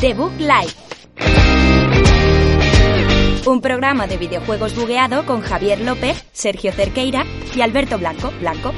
The Book Live. Un programa de videojuegos bugueado con Javier López, Sergio Cerqueira y Alberto Blanco. Blanco.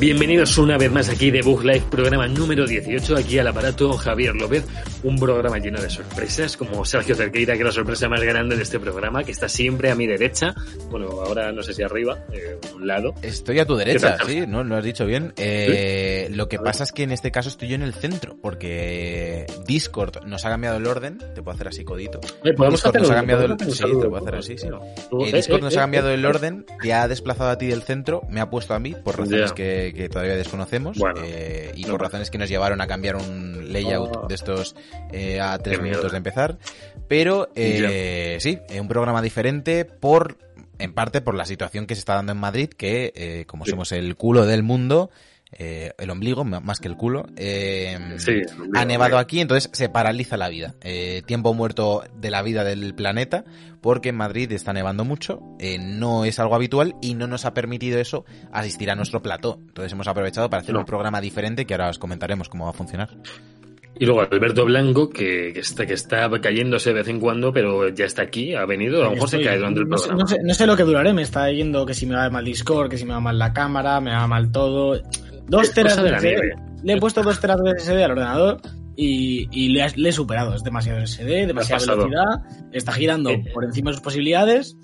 Bienvenidos una vez más aquí de Bug Live, programa número 18, aquí al aparato Javier López, un programa lleno de sorpresas, como Sergio Cerqueira, que es la sorpresa más grande de este programa, que está siempre a mi derecha, bueno, ahora no sé si arriba, eh, un lado. Estoy a tu derecha, sí, ¿no? Lo has dicho bien. Eh, Lo que pasa es que en este caso estoy yo en el centro, porque Discord nos ha cambiado el orden, te puedo hacer así codito. Eh, ¿podemos Discord nos ha cambiado el... ¿Podemos Sí, hacerlo? te puedo hacer así, sí. Tú- Eh, Discord nos ha cambiado el orden, te ha desplazado a ti del centro, me ha puesto a mí por razones que, que todavía desconocemos Bueno. eh, y No por razones que nos llevaron a cambiar un layout Oh. de estos eh, a tres minutos de empezar. Pero eh, sí, un programa diferente por en parte por la situación que se está dando en Madrid, que eh, como Sí. somos el culo del mundo, eh, el ombligo más que el culo, eh, Sí, ha nevado aquí, entonces se paraliza la vida. Eh, tiempo muerto de la vida del planeta, porque en Madrid está nevando mucho, no es algo habitual y no nos ha permitido eso asistir a nuestro plató. Entonces hemos aprovechado para hacer No. un programa diferente que ahora os comentaremos cómo va a funcionar. Y luego Alberto Blanco, que, que está, que está cayéndose de vez en cuando, pero ya está aquí, ha venido, a lo mejor se cae durante el no, sé, programa. no sé- no sé lo que duraré, me está yendo que si me va mal Discord, que si me va mal la cámara, me va mal todo. Dos teras de nieve. Le he puesto dos teras de SSD al ordenador y, y le, le he superado. Es demasiado SSD, demasiada velocidad, está girando Eh, por encima de sus posibilidades.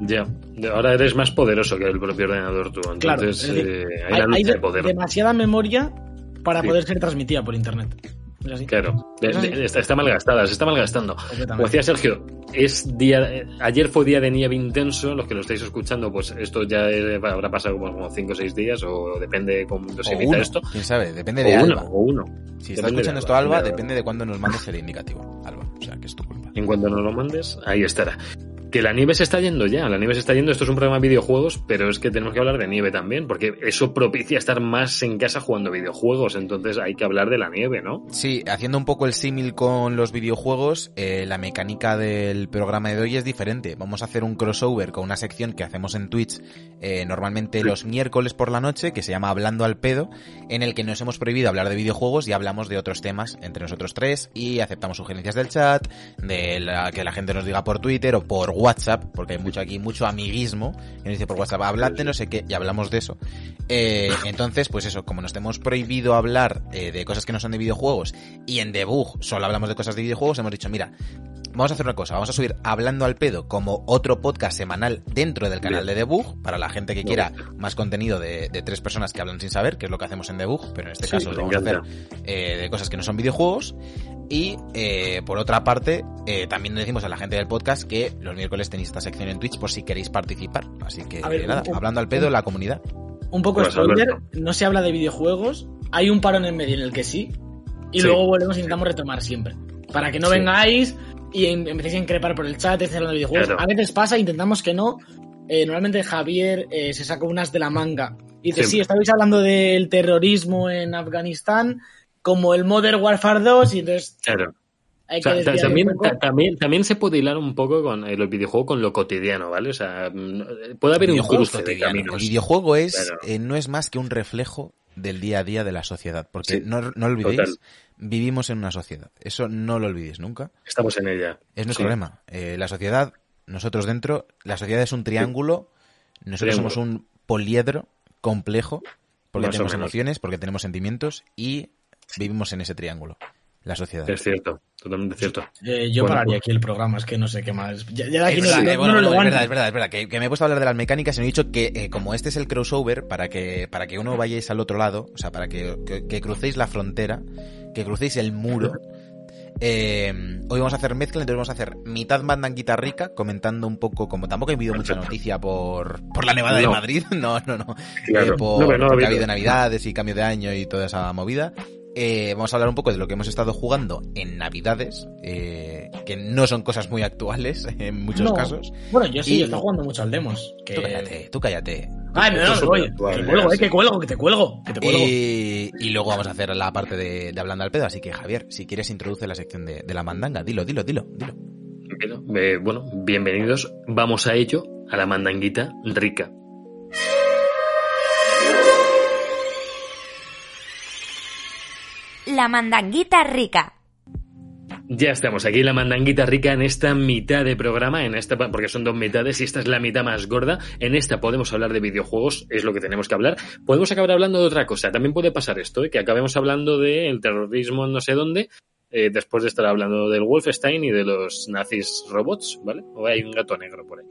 Ya, ahora eres más poderoso que el propio ordenador tú, Claro, entonces es decir, eh, hay Hay, la lucha hay de- de poder. demasiada memoria para Sí. poder ser transmitida por internet. ¿Es así? Claro, Es así. está, está mal gastada, se está mal gastando. Como decía Sergio, es día, ayer fue día de nieve intenso, los que lo estáis escuchando, pues esto ya eh, habrá pasado como 5 o 6 días, o depende de cómo se O emita esto. quién sabe, depende O de uno, Alba. o uno. Si de escuchando esto, Alba, Alba, de- depende de cuándo nos mandes el indicativo, Alba. O sea, que es tu culpa. En cuanto nos lo mandes, ahí estará. Que la nieve se está yendo ya, la nieve se está yendo, esto es un programa de videojuegos, pero es que tenemos que hablar de nieve también, porque eso propicia estar más en casa jugando videojuegos, entonces hay que hablar de la nieve, ¿no? Sí, haciendo un poco el símil con los videojuegos, eh, la mecánica del programa de hoy es diferente. Vamos a hacer un crossover con una sección que hacemos en Twitch eh, normalmente los miércoles por la noche, que se llama Hablando al pedo, en el que nos hemos prohibido hablar de videojuegos y hablamos de otros temas entre nosotros tres y aceptamos sugerencias del chat, de la, que la gente nos diga por Twitter o por WhatsApp, porque hay mucho aquí, mucho amiguismo, que nos dice por WhatsApp, hablad de no sé qué, y hablamos de eso. Eh, entonces, pues eso, como nos hemos prohibido hablar eh, de cosas que no son de videojuegos y en debug solo hablamos de cosas de videojuegos, hemos dicho, mira, vamos a hacer una cosa, vamos a subir Hablando al Pedo como otro podcast semanal dentro del canal de debug, para la gente que quiera más contenido de, de tres personas que hablan sin saber, que es lo que hacemos en debug, pero en este Sí, caso lo vamos a hacer eh, de cosas que no son videojuegos. Y eh, por otra parte, eh, también le decimos a la gente del podcast que los miércoles tenéis esta sección en Twitch por si queréis participar. Así que ver, nada, un- hablando al pedo de la comunidad. Un poco Pues, spoiler, no se habla de videojuegos, hay un parón en medio en el que sí, y Sí. luego volvemos e intentamos retomar siempre. Para que no Sí. vengáis y em- empecéis a increpar por el chat, estéis hablando de videojuegos. Claro. A veces pasa, intentamos que no. Eh, normalmente Javier eh, se saca unas de la manga y dice, Siempre. sí, estabais hablando del terrorismo en Afganistán, como el Modern Warfare 2, y entonces Claro. hay O sea, también, también, también se puede hilar un poco con eh, los videojuegos con lo cotidiano, ¿vale? O sea, mm, puede haber un cruce de cotidiano. caminos. El videojuego es, Claro. eh, no es más que un reflejo del día a día de la sociedad. Porque Sí, no, no lo olvidéis, total. vivimos en una sociedad. Eso no lo olvidéis nunca. Estamos en ella. Es nuestro Sí. problema. Eh, la sociedad, nosotros dentro, la sociedad es un triángulo, nosotros Triángulo. somos un poliedro complejo, porque Más tenemos emociones, porque tenemos sentimientos y vivimos en ese triángulo, la sociedad. Es cierto, totalmente cierto. Eh, yo Bueno, pararía pues- aquí el programa, es que no sé qué más. Ya, ya de aquí Es no, verdad, no- no bueno, nos no, es verdad, es verdad, es verdad, que, que me he puesto a hablar de las mecánicas y me he dicho que eh, como este es el crossover, para que, para que uno vayáis al otro lado, o sea, para que, que- que crucéis la frontera, que crucéis el muro, eh, hoy vamos a hacer mezcla, entonces vamos a hacer mitad mandan guitarrica, comentando un poco, como tampoco ha habido mucha noticia por, por la nevada de. Madrid, no, no, no, Claro. eh, por, porque ha habido. habido navidades y cambio de año y toda esa movida. Eh, vamos a hablar un poco de lo que hemos estado jugando en Navidades, eh, que no son cosas muy actuales en muchos No. casos. Bueno, yo sí, Y- yo estoy jugando mucho al Demos. Que... Tú cállate, tú cállate. Ay, no, no, voy. Que cuelgo, eh, que cuelgo, que te cuelgo, que te cuelgo. Y, y luego vamos a hacer la parte de, de hablando al pedo, así que Javier, si quieres introduce la sección de, de la mandanga, dilo, dilo, dilo, dilo. Eh, bueno, bienvenidos. Vamos a ello, a la mandanguita rica. La mandanguita rica. Ya estamos aquí, la mandanguita rica, en esta mitad de programa, en esta, porque son dos mitades y esta es la mitad más gorda. En esta podemos hablar de videojuegos, es lo que tenemos que hablar. Podemos acabar hablando de otra cosa. También puede pasar esto, ¿eh? que acabemos hablando del terrorismo en no sé dónde, eh, después de estar hablando del Wolfenstein y de los nazis robots, ¿vale? O hay un gato negro por ahí.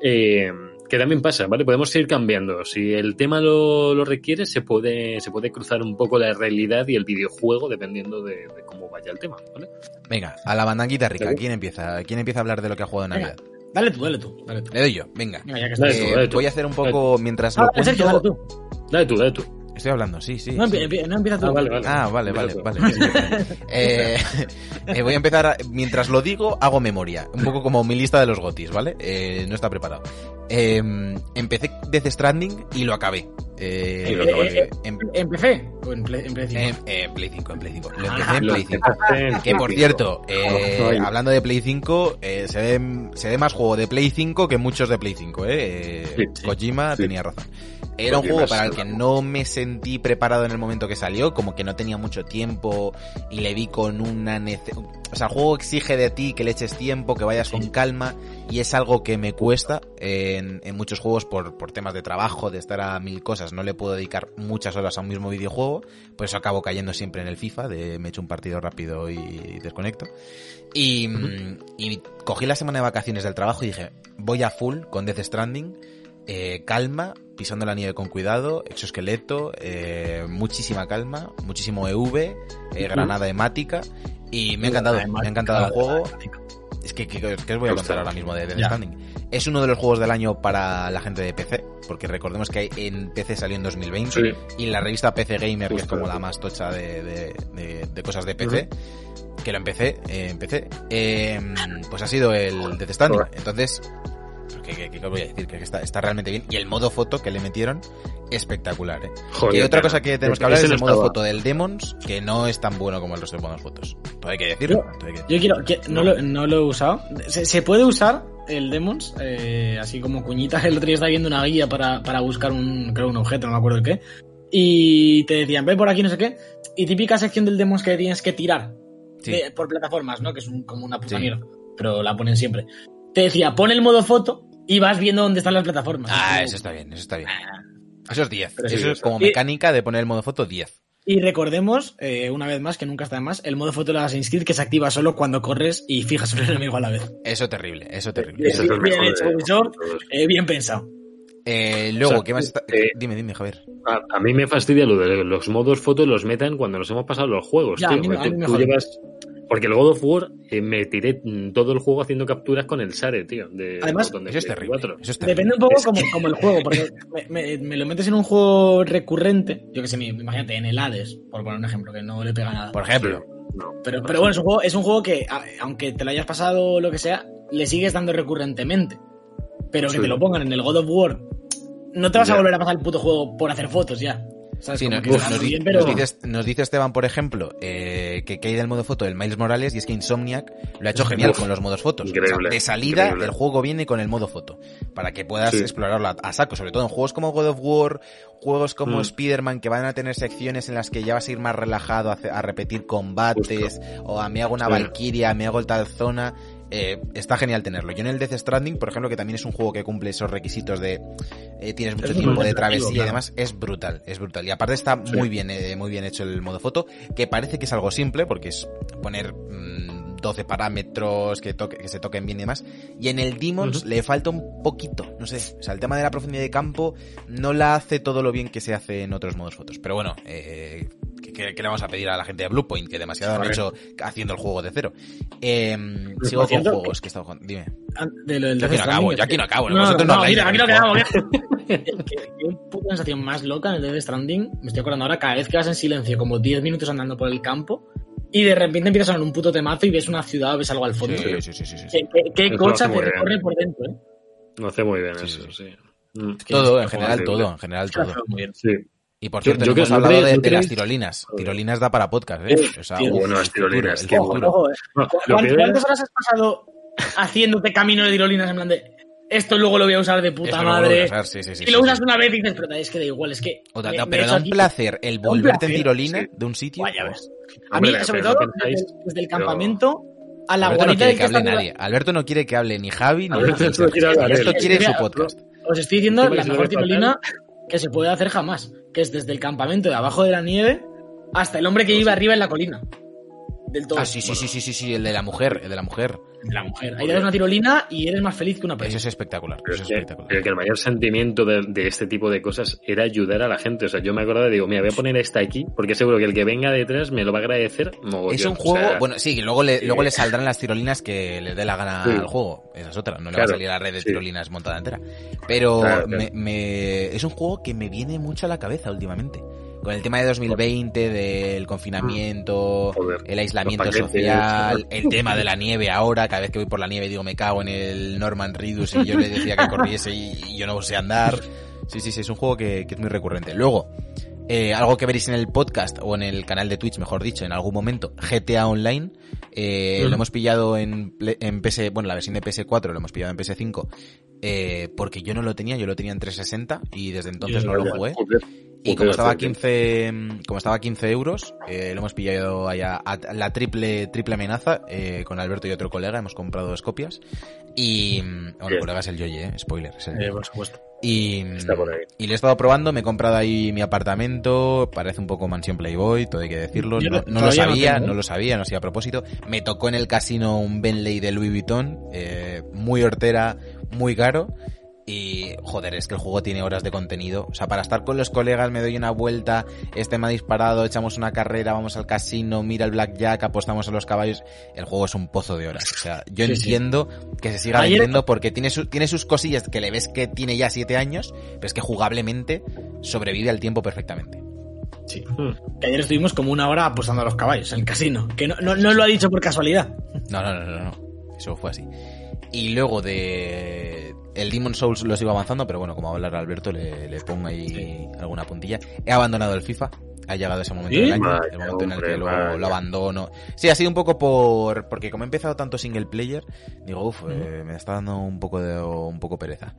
Eh, que también pasa, ¿vale? Podemos ir cambiando. Si el tema lo, lo, requiere, se puede, se puede cruzar un poco la realidad y el videojuego dependiendo de, de cómo vaya el tema, ¿vale? Venga, a la bandanguita rica. ¿Quién empieza? ¿Quién empieza a hablar de lo que ha jugado en Navidad? Venga, dale tú, dale tú, dale tú. Le doy yo, venga. Venga, ya que Dale estás. tú, Eh, dale tú. voy a hacer un poco mientras Ah, lo Sergio, dale cuento. tú. Dale tú, dale tú. Estoy hablando, sí, sí. No, sí. empie- empie- no empieza tú. Ah, vale, vale. Ah, vale, vale, Empieza vale. Eh, eh, voy a empezar, a- mientras lo digo, hago memoria. Un poco como mi lista de los gotis, ¿vale? Eh, no está preparado. Eh, empecé Death Stranding y lo acabé. Eh, lo acabaste. eh, em- ¿Empecé? ¿O en Play, en Play cinco? en- en Play 5, en Play 5. Lo empecé Ah, en Play 5. empezaste en Que por cierto, eh, hablando de Play 5, eh, se, ve, se ve más juego de Play 5 que muchos de Play 5, ¿eh? Eh, Sí, sí, Kojima sí. tenía razón. Era un juego para el que no me sentí preparado en el momento que salió, como que no tenía mucho tiempo y le vi con una nece O sea, el juego exige de ti que le eches tiempo, que vayas con calma y es algo que me cuesta en, en muchos juegos por, por temas de trabajo, de estar a mil cosas. No le puedo dedicar muchas horas a un mismo videojuego, por eso acabo cayendo siempre en el FIFA, de me echo un partido rápido y desconecto. Y, y cogí la semana de vacaciones del trabajo y dije, voy a full con Death Stranding, eh, calma, pisando la nieve con cuidado, exoesqueleto, eh, muchísima calma, muchísimo EV, eh, granada hemática, y me ha encantado, me ha encantado el juego. Es que, que, que os voy a contar ahora mismo de Death Ya. Stranding. Es uno de los juegos del año para la gente de PC, porque recordemos que en PC salió en 2020 Sí. y la revista PC Gamer, que es como la más tocha de, de- de- de cosas de PC, que lo empecé, eh, empecé, eh, pues ha sido el Death Stranding. Joder. Entonces, ¿qué, qué- qué os voy a decir? Que está, está realmente bien. Y el modo foto que le metieron, espectacular, ¿eh? Joder, y otra cosa que tenemos que hablar es no el modo estaba. foto del Demons, que no es tan bueno como el resto de modos fotos. Todo hay que decirlo. todo hay que decirlo. Yo quiero, que- no, lo, no lo he usado. Se, se puede usar el Demons, eh, así como cuñitas. El otro día estaba viendo una guía para, para buscar un, creo, un objeto, no me acuerdo el qué. Y te decían, ve por aquí, no sé qué. Y típica sección del Demons que tienes que tirar Sí. de- por plataformas, ¿no? Que es un- como una puta Sí. mierda. Pero la ponen siempre. Te decía, pon el modo foto y vas viendo dónde están las plataformas. Ah, eso está bien, eso está bien. Eso es 10. Pero sí, Eso es eso- como y- mecánica de poner el modo foto 10. Y recordemos, eh, una vez más, que nunca está de más, el modo foto de Assassin's Creed que se activa solo cuando corres y fijas un enemigo a la vez. Eso terrible, eso terrible. Bien, Ese es el bien mejor hecho, Ubisoft. Eh, bien pensado. Eh, luego, O sea, ¿qué más está? eh, dime, dime, Javier. A, a mí me fastidia lo de los modos foto los metan cuando nos hemos pasado los juegos, Ya, a tío. mí- a tú, mí me tú jode. llevas... Porque el God of War eh, me tiré todo el juego haciendo capturas con el Sare, tío. De Además, botón de Eso es terrible. 4. Eso es terrible. Depende un poco como, como el juego, porque me, me- me lo metes en un juego recurrente, yo que sé, imagínate, en el Hades, por poner un ejemplo, que no le pega nada. Por ejemplo. No. Pero, pero bueno, es un, juego, es un juego que, a- aunque te lo hayas pasado o lo que sea, le sigues dando recurrentemente. Pero que Sí. te lo pongan en el God of War, no te vas a volver a pasar el puto juego por hacer fotos ya. ¿Sabes? Sí, nos, que nos- está nos muy di- bien, pero... nos dice, nos dice Esteban, por ejemplo, eh, que, que hay del modo foto del Miles Morales y es que Insomniac lo ha hecho genial Uf, con los modos fotos. increíble, O sea, de salida, increíble. el juego viene con el modo foto para que puedas Sí. explorarlo a, a saco, sobre todo en juegos como God of War, juegos como Mm. Spider-Man que van a tener secciones en las que ya vas a ir más relajado a, repetir combates o a me hago una Sí. Valkyria, me hago tal zona. Eh, está genial tenerlo. Yo en el Death Stranding, por ejemplo, que también es un juego que cumple esos requisitos de eh, tienes mucho Es tiempo de travesía y demás, es brutal, es brutal. Y aparte está Sí. muy bien, eh, muy bien hecho el modo foto, que parece que es algo simple, porque es poner mm, 12 parámetros que, toque, que se toquen bien y demás. Y en el Demons le falta un poquito, no sé. O sea, el tema de la profundidad de campo no la hace todo lo bien que se hace en otros modos fotos. Pero bueno, eh, ¿qué, qué- qué le vamos a pedir a la gente de Bluepoint? Que demasiado han hecho haciendo el juego de cero. Eh, sigo con juegos que he estado jugando. Dime. Ah, De lo del Yo aquí no acabo, yo aquí no acabo. No, vosotros no, no habláis mira, aquí no quedamos. Qué qué puta sensación más loca en el Death Stranding. Me estoy acordando ahora, cada vez que vas en silencio, como 10 minutos andando por el campo, y de repente empiezas a sonar un puto temazo y ves una ciudad o ves algo al fondo. Sí, sí, sí, sí, sí. Qué, qué- cocha te muy bien. corre por dentro, ¿eh? Lo hace muy bien Sí, eso, sí. sí. Mm. que Todo, en general todo, en general que todo. muy bien. Sí. Y por Yo- cierto, yo no que- hemos ¿no hablado de, no de las tirolinas. Joder. Tirolinas da para podcast, ¿eh? O sea, uf, bueno, las tirolinas, el qué bueno. Ojo, eh. No, ¿Cu- lo cuán- peor ¿Cuántas horas has pasado haciéndote camino de tirolinas en plan de esto luego lo voy a usar de puta madre. sí, sí, sí, y lo sí, usas sí. una vez y dices, pero es que da igual, es que. O da- me- da- me pero da un aquí- placer el volverte en placer, tirolina sí. de un sitio. Guay, ya Buah. ves. A mí, Hombre, sobre todo, no pensáis- desde, desde el pero- campamento a la Alberto no quiere del que hable está- nadie. Alberto no quiere que hable ni Javi ni Alberto no quiere Alberto quiere su podcast. Os estoy diciendo la mejor tirolina que se puede hacer jamás, que es desde el campamento de abajo de la nieve hasta el hombre que vive arriba en la colina. Del todo. Ah, sí, sí, sí, sí, sí, sí, el de la mujer, el de la mujer. De la mujer. Ahí te das una tirolina y eres más feliz que una Eso persona. es espectacular. Pero Eso es que, espectacular. pero que el mayor sentimiento de, de este tipo de cosas era ayudar a la gente. O sea, yo me acordaba, digo, mira, voy a poner esta aquí, porque seguro que el que venga detrás me lo va a agradecer mogollón. Es un O juego, sea, bueno, sí, que luego le, sí. luego le saldrán las tirolinas que le dé la gana Sí. al juego. Esa es otra, no le Claro, va a salir la red de sí. tirolinas montada entera. Pero Claro, me, me- es un juego que me viene mucho a la cabeza últimamente. Con el tema de 2020, del confinamiento, Joder, el aislamiento social, el tema de la nieve ahora, cada vez que voy por la nieve digo me cago en el Norman Reedus y yo le decía que corriese y, y yo no sé andar. Sí, sí, sí, es un juego que, que es muy recurrente. Luego, eh, algo que veréis en el podcast o en el canal de Twitch, mejor dicho, en algún momento, GTA Online, eh, Mm. lo hemos pillado en, en PS, bueno, la versión de PS4 lo hemos pillado en PS5, eh, porque yo no lo tenía, yo lo tenía en 360 y desde entonces no lo jugué. joder, Y como estaba a joder. 15, mm, como estaba a 15 euros, eh, lo hemos pillado allá a la triple, triple amenaza, eh, con Alberto y otro colega, hemos comprado dos copias. Y, mm, bueno, el colega es el Yoye, eh, spoiler. es el- Eh, por supuesto. y, y lo he estado probando, me he comprado ahí mi apartamento, parece un poco mansión Playboy, todo hay que decirlo. No, no- no lo sabía, no, lo sabía, no sé a propósito. Me tocó en el casino un Bentley de Louis Vuitton, eh, muy hortera, muy caro. Y joder, es que el juego tiene horas de contenido. O sea, para estar con los colegas me doy una vuelta, este me ha disparado, echamos una carrera, vamos al casino, mira el blackjack, apostamos a los caballos. El juego es un pozo de horas. O sea, yo Sí, sí. entiendo que se siga Ayer- vendiendo porque tiene, su- tiene sus cosillas que le ves que tiene ya siete años, pero es que jugablemente sobrevive al tiempo perfectamente. Sí. Mm. Que ayer estuvimos como una hora apostando a los caballos en el casino. Que no, no, no lo ha dicho por casualidad. No, no, no, no, no. Eso fue así. Y luego de el Demon Souls lo sigo avanzando, pero bueno, como va a hablar Alberto, le, le pongo ahí alguna puntilla. He abandonado el FIFA. Ha llegado ese momento ¿Sí? del año, Vaya, el momento en el que lo, lo abandono. Sí, ha sido un poco por porque como he empezado tanto single player, digo, uff, eh, me está dando un poco de un poco pereza.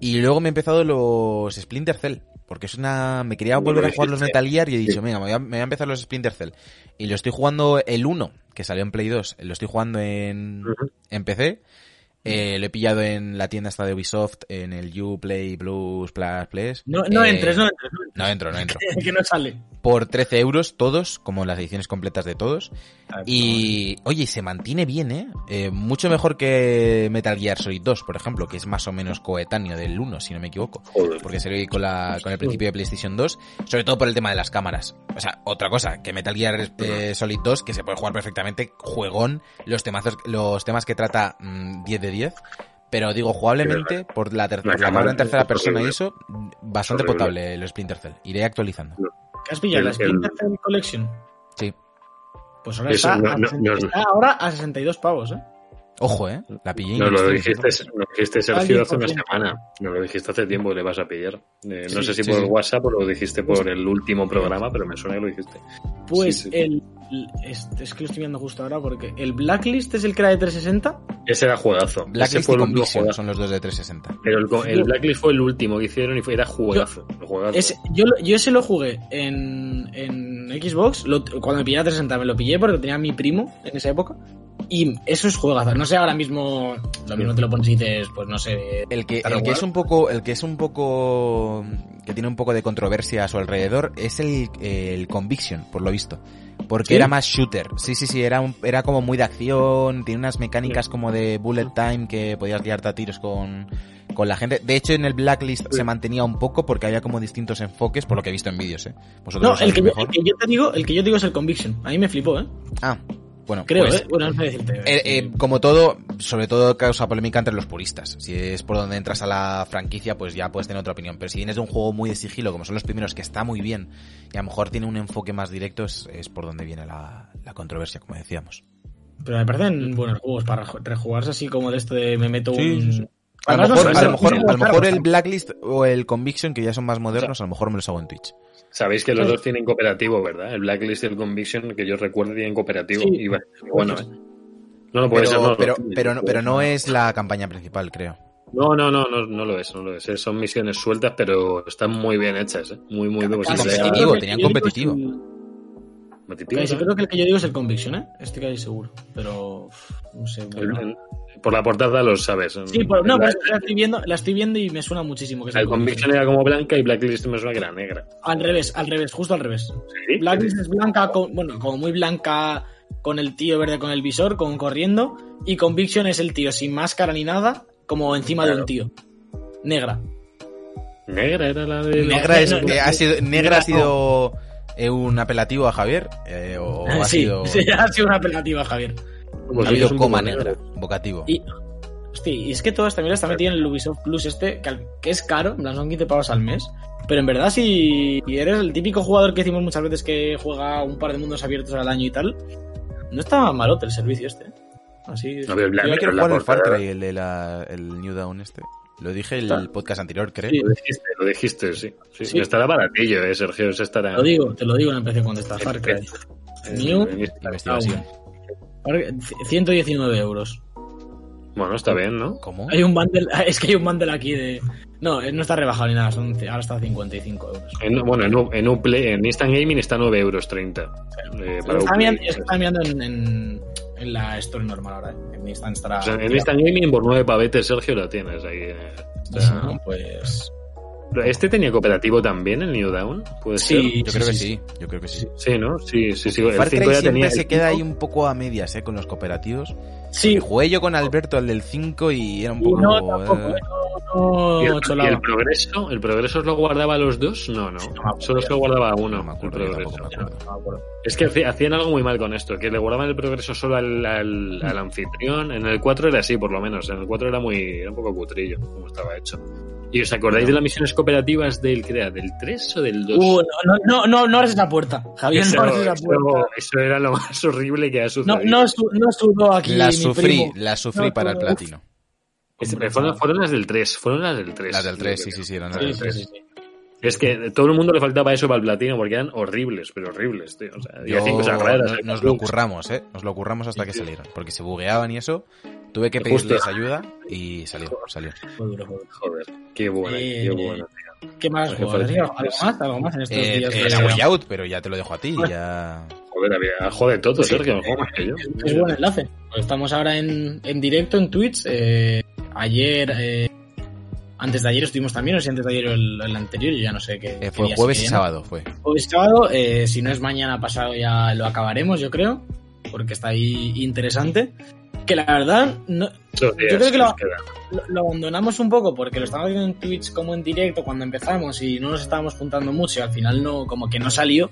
Y luego me he empezado los Splinter Cell, porque es una me quería volver a jugar los. Metal Gear y he dicho, venga, me voy, a, me voy a empezar los Splinter Cell. Y lo estoy jugando el 1, que salió en Play 2, lo estoy jugando en, Ujú. en PC. Eh, lo he pillado en la tienda esta de Ubisoft, en el Uplay Blues Plus Plus. No, no Eh, entres, no entres. no entro, no entro. entres, que no sale. Por 13 euros todos, como las ediciones completas de todos. Y, oye, se mantiene bien, ¿eh? Eh, Mucho mejor que Metal Gear Solid 2, por ejemplo, que es más o menos coetáneo del 1, si no me equivoco. Joder. Porque se ve con, la, con el principio de PlayStation 2, sobre todo por el tema de las cámaras. O sea, otra cosa, que Metal Gear eh, Solid 2, que se puede jugar perfectamente, juegón, los, temazos, los temas que trata mm, 10 de 10. Pero digo, jugablemente, por la, ter- La por la cámara cámara en tercera persona y eso, bastante Horrible. potable los Splinter Cell. Iré actualizando. ¿Qué has pillado? El- ¿La Splinter Cell Collection? Sí. Pues ahora Eso está, no- a no- 60 no- está ahora a 62 pavos, ¿eh? Ojo, eh. La pillé. Nos lo dijiste, lo dijiste Sergio, hace una 10%. semana. Nos lo dijiste hace tiempo que le vas a pillar. Eh, no sé si sí, por sí. WhatsApp o lo dijiste por el último programa, pero me suena que lo dijiste. Pues Sí, sí. el. es, es que lo estoy viendo justo ahora porque el Blacklist es el que era de 360. Ese era juegazo. Ese Blacklist fue y el último Conviction juegazo. son los dos de 360. Pero el, Blacklist fue el último que hicieron y fue, era juegazo. juegazo. Ese- yo, ese lo jugué en, en Xbox. lo- cuando me pillé a 360 me lo pillé porque tenía a mi primo en esa época. Y eso es juegazo. No sé, ahora mismo. Lo mismo te lo pones y dices, pues no sé. El que, el que es un poco, el que es un poco, que tiene un poco de controversia a su alrededor es el, el Conviction, por lo visto. Porque ¿Sí? era más shooter. Sí, sí, sí, era, un- era como muy de acción, tiene unas mecánicas como de bullet time que podías liarte a tiros con, con la gente. De hecho, en el Blacklist se mantenía un poco porque había como distintos enfoques, por lo que he visto en vídeos, eh. Vosotros No, el que, yo, el que yo te digo, el que yo digo es el Conviction. A mí me flipó, ¿eh? Ah, bueno, Creo, pues, ¿eh? Bueno, no sé decirte. Eh, eh, como todo, sobre todo causa polémica entre los puristas. Si es por donde entras a la franquicia, pues ya puedes tener otra opinión. Pero si vienes de un juego muy de sigilo, como son los primeros, que está muy bien, y a lo mejor tiene un enfoque más directo, es, es por donde viene la, la controversia, como decíamos. Pero me parecen buenos juegos para ju- rejugarse así como de esto de me meto Sí, un... sí, sí. A lo Además, no mejor, a lo mejor, a lo el Blacklist o el Conviction, que ya son más modernos, a lo mejor me los hago en Twitch. Sabéis que los dos tienen cooperativo, ¿verdad? El Blacklist y el Conviction, que yo recuerdo, tienen cooperativo. Sí. y bueno, ¿eh? No, no puede ser. Pero, no, pero, no, pero, no, pero no es la campaña principal, creo. No, no, no, no, no lo es, no lo es. Son misiones sueltas, pero están muy bien hechas, ¿eh? Muy, muy bien. Competitivo, tenían competitivo. competitivo, creo que el que yo digo es el Conviction, ¿eh? Estoy casi seguro. Pero. No sé. El- por la portada lo sabes. Sí, por- no, la, pues la estoy viendo, la estoy viendo y me suena muchísimo que el Conviction era como blanca y Blacklist me suena que era negra. Al revés, al revés, justo al revés. ¿Sí? Blacklist es blanca, con- bueno, como muy blanca con el tío verde con el visor, con corriendo. Y Conviction es el tío sin máscara ni nada, como encima de un tío. Negra. Negra era la de. Negra, es, no, no, ha sido, negra ha sido eh, un apelativo a Javier. eh, o ha sí, sido, sí, ha sido una apelativa, Javier. Pues ha habido coma negra, negro. vocativo. Y, hostia, y es que todo esto, mira, está metido en el Ubisoft Plus este, que, es caro, en plan son 15 pavos al mes. Pero en verdad, si eres el típico jugador que decimos muchas veces que juega un par de mundos abiertos al año y tal, no está malote el servicio este. ¿eh? Así. La- Yo quiero la jugar el Far Cry, el, de la- el New Dawn este. Lo dije en el podcast anterior, creo. Sí. Lo dijiste, lo dijiste, sí. sí. Sí. Estará baratillo, eh, Sergio. Estará. Lo digo, te lo digo en el precio cuando está Far Cry. New- La investigación. Far Cry, 119 euros. Bueno, está bien, ¿no? ¿Cómo? Hay un bundle, es que hay un bundle aquí de. No, no está rebajado ni nada, son, ahora está a 55 euros. En- bueno, en, U- en, Uplay, en Instant Gaming está 9 euros 30. Eh, para Está mirando, está mirando en, en, en la Store normal ahora. eh. En Instant estará. O sea, en Instant Gaming por 9 pavetes, Sergio, lo tienes ahí. eh, No, pues. ¿Este tenía cooperativo también, el New Down? ¿Puede ser? Sí, Yo creo que sí, yo creo que sí. Sí, ¿no? Sí, sí, sí. El Far 5 Cry ya siempre tenía. se el queda ahí 5. un poco a medias, eh, con los cooperativos. Sí, jugué yo con Alberto el del 5 y era un poco... no, tampoco. eh, No, ¿Y no, el, cholado. y el progreso? ¿El progreso os lo guardaba a los dos? No, no. Solo se lo guardaba a uno. No me acuerdo, el progreso. me acuerdo. No. Es que hacían algo muy mal con esto, que le guardaban el progreso solo al, al, al anfitrión. En el 4 era así, por lo menos. En el 4 era muy era un poco cutrillo, como estaba hecho. ¿Y os acordáis de las misiones cooperativas del, ¿qué era? ¿Del 3 o del 2? Uh, no, no, no, no abres esa puerta. Javier, eso, no abres esa puerta. eso era lo más horrible que ha No, sucedido. no, su- no aquí. La mi sufrí, primo. la sufrí No, para el platino. Este, fueron, fueron las del 3, fueron las del 3. Las del 3, sí, sí, sí, eran las Sí, del sí, 3. sí, sí. Es que todo el mundo le faltaba eso para el platino porque eran horribles, pero horribles, tío. O sea, Yo- raras. ¿eh? nos lo curramos, ¿eh? Nos lo curramos hasta que Sí, sí. salieron. Porque se bugueaban y eso. Tuve que Justo. pedirles ayuda y salió, salió. Duro. Joder, qué buena, Eh, qué buena. tío. ¿Qué más. ¿Algo más? ¿Algo más en estos Eh, días? eh, de- la Way Out, pero ya te lo dejo a ti. Ya... Joder, había, jode todo, Sergio, juego más que yo. Es buen enlace. Pues estamos ahora en, en directo en Twitch. eh, ayer, eh, antes de ayer estuvimos también, o si antes de ayer o el, el anterior, yo ya no sé qué. Eh, qué fue día jueves y sábado, fue. Jueves y sábado, eh, si no es mañana pasado ya lo acabaremos, yo creo, porque está ahí interesante. Que la verdad, no, Yo creo que lo- lo, abandonamos un poco porque lo estábamos viendo en Twitch como en directo cuando empezamos y no nos estábamos juntando mucho y al final no, como que no salió.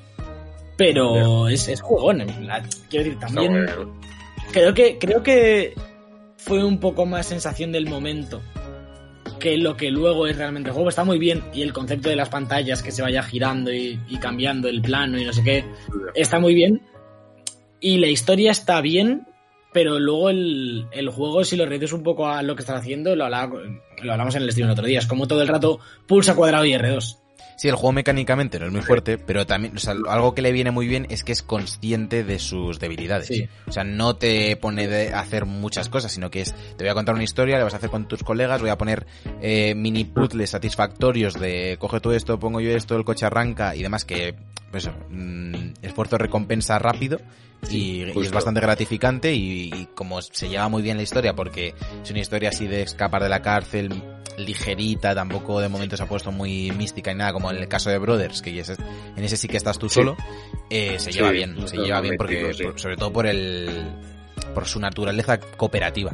Pero es, es jugón, en plan, quiero decir, también creo que, creo que fue un poco más sensación del momento que lo que luego es realmente el juego. Está muy bien y el concepto de las pantallas que se vaya girando y, cambiando el plano y no sé qué, está muy bien. Y la historia está bien, pero luego el, el juego, si lo reduces un poco a lo que estás haciendo, lo, lo hablamos en el stream el otro día. Es como todo el rato pulsa cuadrado y R2. Sí, el juego mecánicamente no es muy fuerte, pero también, o sea, algo que le viene muy bien es que es consciente de sus debilidades. Sí. O sea, no te pone de hacer muchas cosas, sino que es, te voy a contar una historia, la vas a hacer con tus colegas, voy a poner eh, mini puzzles satisfactorios de coge todo esto, pongo yo esto, el coche arranca y demás que, pues mm, esfuerzo recompensa rápido y, y es bastante gratificante y, y como se lleva muy bien la historia porque es una historia así de escapar de la cárcel ligerita, tampoco de momento se ha puesto muy mística y nada, como en el caso de Brothers, que es- en ese sí que estás tú Sí. solo, eh, se Sí, lleva bien, se lleva bien porque, sobre todo por el, por su naturaleza cooperativa.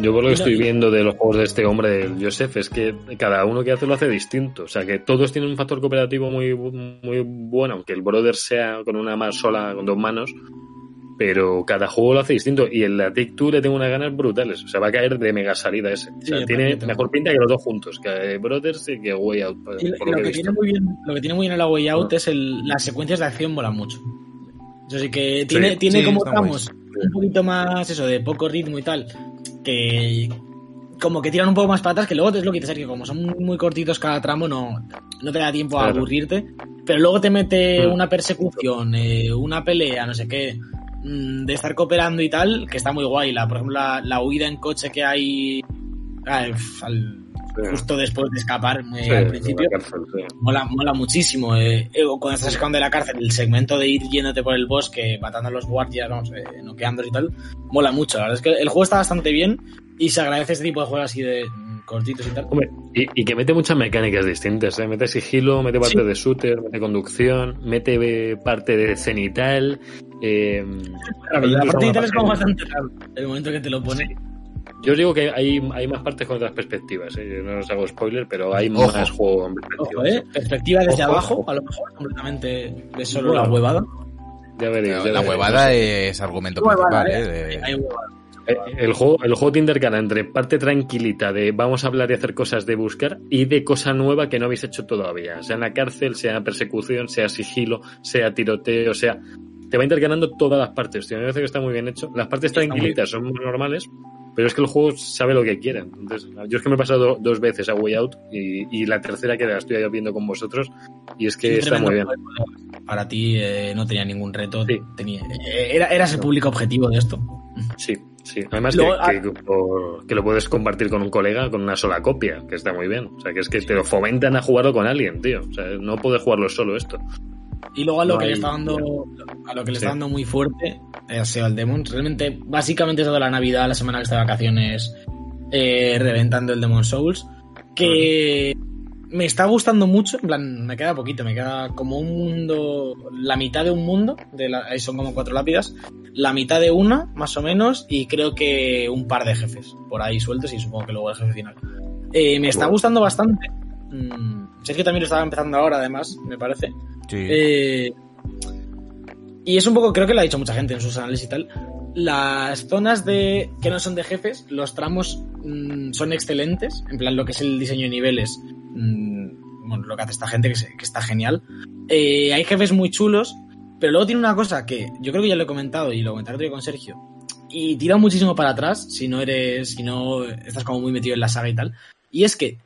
Yo por lo que estoy viendo de los juegos de este hombre, Joseph, es que cada uno que hace lo hace distinto. O sea, que todos tienen un factor cooperativo muy, muy bueno, aunque el Brother sea con una más sola, con dos manos, pero cada juego lo hace distinto. Y en la Take Two le tengo unas ganas brutales. O sea, va a caer de mega salida ese. O sea, Sí, tiene mejor pinta que los dos juntos, que Brothers y que Way Out, por, lo, lo que tiene muy bien, lo que tiene muy bien en la Way Out es el, las secuencias de acción molan mucho. Eso sí que tiene, Sí, tiene sí, como estamos un poquito más eso de poco ritmo y tal, que como que tiran un poco más patas, que luego es lo que te Sergio, como son muy, cortitos cada tramo, no, no te da tiempo a aburrirte, pero luego te mete Mm. una persecución, eh, una pelea, no sé qué, mm, de estar cooperando y tal, que está muy guay. La, por ejemplo, la, la huida en coche que hay ah, al- justo después de escapar eh, Sí, al principio, la cárcel, sí. mola, mola muchísimo. eh. Eh, cuando estás escapando de la cárcel, el segmento de ir yéndote por el bosque, matando a los guardias, vamos, eh, noqueándolos y tal, mola mucho. La verdad es que el juego está bastante bien y se agradece este tipo de juegos así de mm, cortitos y tal. Hombre, y, y que mete muchas mecánicas distintas, ¿eh? Mete sigilo, mete parte Sí. de shooter, mete conducción, mete parte de cenital. Eh, Claro, la parte una digital es como bastante raro. El momento que te lo pone. Yo os digo que hay, hay más partes con otras perspectivas, ¿eh? No os hago spoiler, pero hay Ojo. más juego en perspectiva. Ojo, ¿eh? Perspectiva desde Ojo, abajo, ojo. a lo mejor completamente de solo Bueno. la huevada. Ya veréis. ya La veréis, huevada no sé. es argumento Huevada, principal, ¿eh? ¿eh? De- Hay huevada. Eh, El juego, el juego te intercala entre parte tranquilita de vamos a hablar y hacer cosas de buscar y de cosa nueva que no habéis hecho todavía. Sea en la cárcel, sea persecución, sea sigilo, sea tiroteo, sea. Te va intercalando todas las partes, tío. Me parece que está muy bien hecho. Las partes tranquilitas son muy normales, pero es que el juego sabe lo que quiere. Entonces, yo es que me he pasado dos veces a Way Out y, y la tercera que la estoy viendo con vosotros y es que está muy bien. Para ti eh, no tenía ningún reto. Sí. Tenía, eh, era, eras el público objetivo de esto. Sí, sí. Además Luego, que, que- por- que lo puedes compartir con un colega con una sola copia, que está muy bien. O sea, que es que te lo fomentan a jugarlo con alguien, tío. O sea, no puedes jugarlo solo esto. Y luego a lo No que le hay- está dando a lo que le Sí. está dando muy fuerte eh, ha sido el Demons. Realmente, básicamente es de la Navidad, la semana que está de vacaciones, eh, reventando el Demon Souls. Que me está gustando mucho. En plan, me queda poquito, me queda como un mundo, la mitad de un mundo, de la- ahí son como cuatro lápidas, la mitad de una, más o menos, y creo que un par de jefes por ahí sueltos y supongo que luego el jefe final. Eh, me está gustando bastante. Mm, Sergio también lo estaba empezando ahora, además, me parece. Sí. Eh, y es un poco, creo que lo ha dicho mucha gente en sus análisis y tal. Las zonas de que no son de jefes, los tramos mm, son excelentes. En plan, lo que es el diseño de niveles, mm, bueno, lo que hace esta gente, que, se- que está genial. Eh, hay jefes muy chulos, pero luego tiene una cosa que yo creo que ya lo he comentado y lo comentaré con Sergio. Y tira muchísimo para atrás si no eres, si no estás como muy metido en la saga y tal. Y es que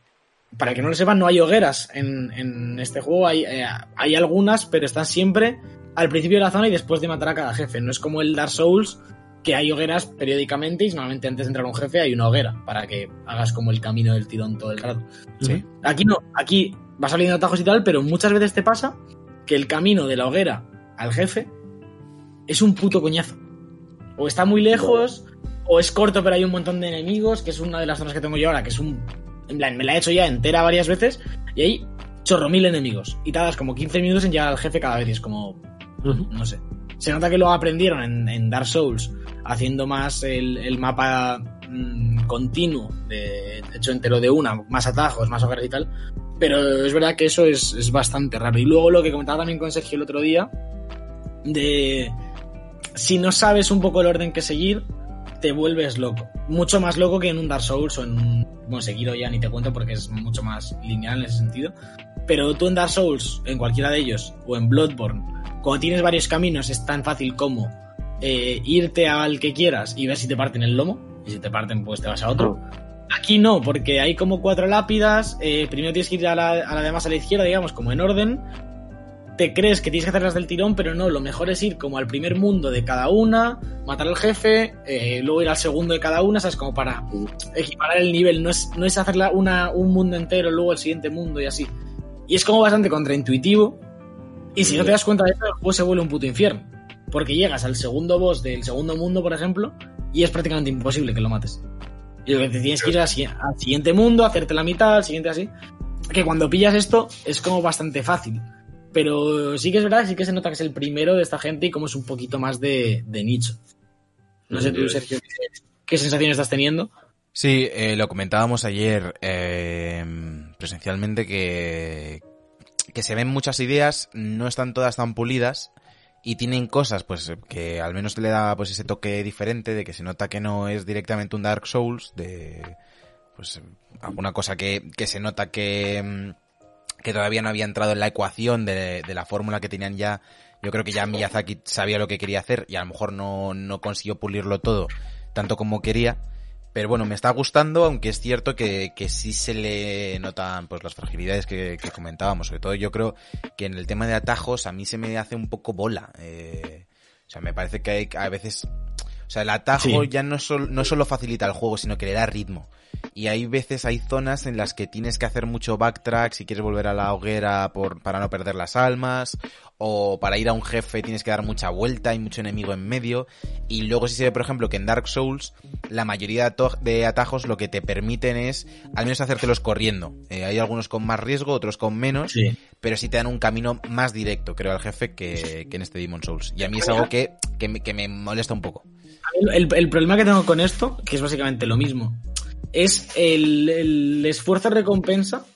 para que no lo sepan, no hay hogueras en, en este juego. Hay, eh, hay algunas, pero están siempre al principio de la zona y después de matar a cada jefe. No es como el Dark Souls, que hay hogueras periódicamente y normalmente antes de entrar a un jefe hay una hoguera para que hagas como el camino del tirón todo el rato. Sí. Aquí no, aquí va saliendo atajos y tal, pero muchas veces te pasa que el camino de la hoguera al jefe es un puto coñazo. O está muy lejos, o es corto pero hay un montón de enemigos, que es una de las zonas que tengo yo ahora, que es un... En plan, me la he hecho ya entera varias veces, y hay chorro mil enemigos. Y tardas como 15 minutos en llegar al jefe cada vez, y es como... No sé. Se nota que lo aprendieron en, en Dark Souls, haciendo más el, el mapa mm, continuo, de, hecho entero de una, más atajos, más hogueras y tal. Pero es verdad que eso es, es bastante raro. Y luego lo que comentaba también con Sergio el otro día, de si no sabes un poco el orden que seguir, te vuelves loco. Mucho más loco que en un Dark Souls o en un. Bueno, Sekiro ya ni te cuento porque es mucho más lineal en ese sentido. Pero tú en Dark Souls, en cualquiera de ellos, o en Bloodborne, cuando tienes varios caminos, es tan fácil como eh, irte al que quieras y ver si te parten el lomo. Y si te parten, pues te vas a otro. Aquí no, porque hay como cuatro lápidas. eh, primero tienes que ir a la, a la de más a la izquierda, digamos, como en orden. Te crees que tienes que hacerlas del tirón, pero no, lo mejor es ir como al primer mundo de cada una, matar al jefe, eh, luego ir al segundo de cada una, ¿sabes? Como para equiparar el nivel. No es, no es hacer una, un mundo entero, luego el siguiente mundo y así. Y es como bastante contraintuitivo. Y si no te das cuenta de eso, el juego se vuelve un puto infierno. Porque llegas al segundo boss del segundo mundo, por ejemplo, y es prácticamente imposible que lo mates. Y lo que te tienes que ir al, al siguiente mundo, hacerte la mitad, al siguiente así. Que cuando pillas esto es como bastante fácil. Pero sí que es verdad, sí que se nota que es el primero de esta gente y como es un poquito más de, de nicho. No sé tú, Sergio, ¿qué, qué sensaciones estás teniendo? Sí, eh, lo comentábamos ayer eh, presencialmente que, que se ven muchas ideas, no están todas tan pulidas y tienen cosas pues que al menos le da pues ese toque diferente de que se nota que no es directamente un Dark Souls, de pues alguna cosa que, que se nota que, mm, que todavía no había entrado en la ecuación de, la fórmula que tenían ya. Yo creo que ya Miyazaki sabía lo que quería hacer y a lo mejor no, no consiguió pulirlo todo tanto como quería. Pero bueno, me está gustando, aunque es cierto que, que sí se le notan pues las fragilidades que, comentábamos. Sobre todo yo creo que en el tema de atajos a mí se me hace un poco bola. Eh, sea, me parece que hay a veces... O sea, el atajo Sí. ya no, sol- no solo facilita el juego, sino que le da ritmo. Y hay veces, hay zonas en las que tienes que hacer mucho backtrack si quieres volver a la hoguera por, para no perder las almas, o para ir a un jefe tienes que dar mucha vuelta, hay mucho enemigo en medio. Y luego si se ve, por ejemplo, que en Dark Souls la mayoría de ato- de atajos lo que te permiten es al menos hacértelos corriendo. Eh, hay algunos con más riesgo, otros con menos, Sí. pero sí te dan un camino más directo, creo, al jefe que, que en este Demon Souls. Y a mí es algo que, que, me, que me molesta un poco. El, problema que tengo con esto, que es básicamente lo mismo, es el, el esfuerzo recompensa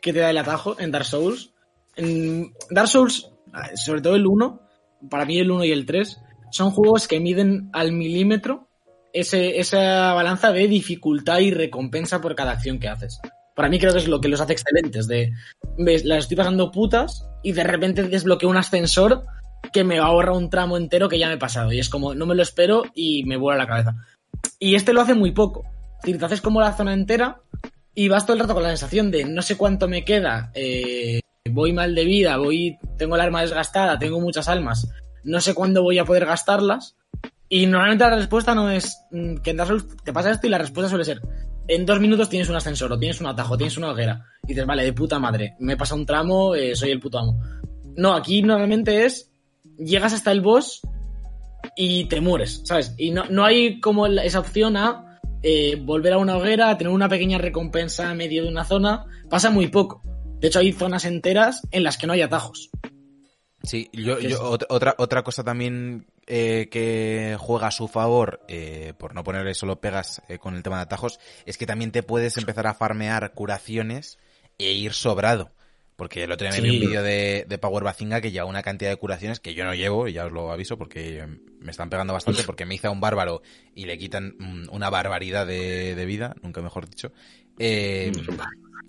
que te da el atajo en Dark Souls. En Dark Souls, sobre todo el 1, para mí el 1 y el 3, son juegos que miden al milímetro ese, esa balanza de dificultad y recompensa por cada acción que haces. Para mí creo que es lo que los hace excelentes, de ves, las estoy pasando putas y de repente desbloqueo un ascensor que me ahorra un tramo entero que ya me he pasado. Y es como, no me lo espero y me vuela la cabeza. Y este lo hace muy poco. Te haces como la zona entera y vas todo el rato con la sensación de no sé cuánto me queda, eh, voy mal de vida, voy, tengo el arma desgastada, tengo muchas almas, no sé cuándo voy a poder gastarlas. Y normalmente la respuesta no es mm, que te pasa esto y la respuesta suele ser en dos minutos tienes un ascensor o tienes un atajo, tienes una hoguera. Y dices, vale, de puta madre, me he pasado un tramo, eh, soy el puto amo. No, aquí normalmente es llegas hasta el boss y te mueres, ¿sabes? Y no, no hay como esa opción a eh, volver a una hoguera, a tener una pequeña recompensa a medio de una zona. Pasa muy poco. De hecho, hay zonas enteras en las que no hay atajos. Sí, yo, otra, otra cosa también eh, que juega a su favor, eh, por no ponerle solo pegas eh, con el tema de atajos, es que también te puedes empezar a farmear curaciones e ir sobrado. Porque el otro día me vi un vídeo de, de Power Bazinga que lleva una cantidad de curaciones que yo no llevo, y ya os lo aviso, porque me están pegando bastante, porque me a un bárbaro y le quitan una barbaridad de, de vida, nunca mejor dicho. Eh,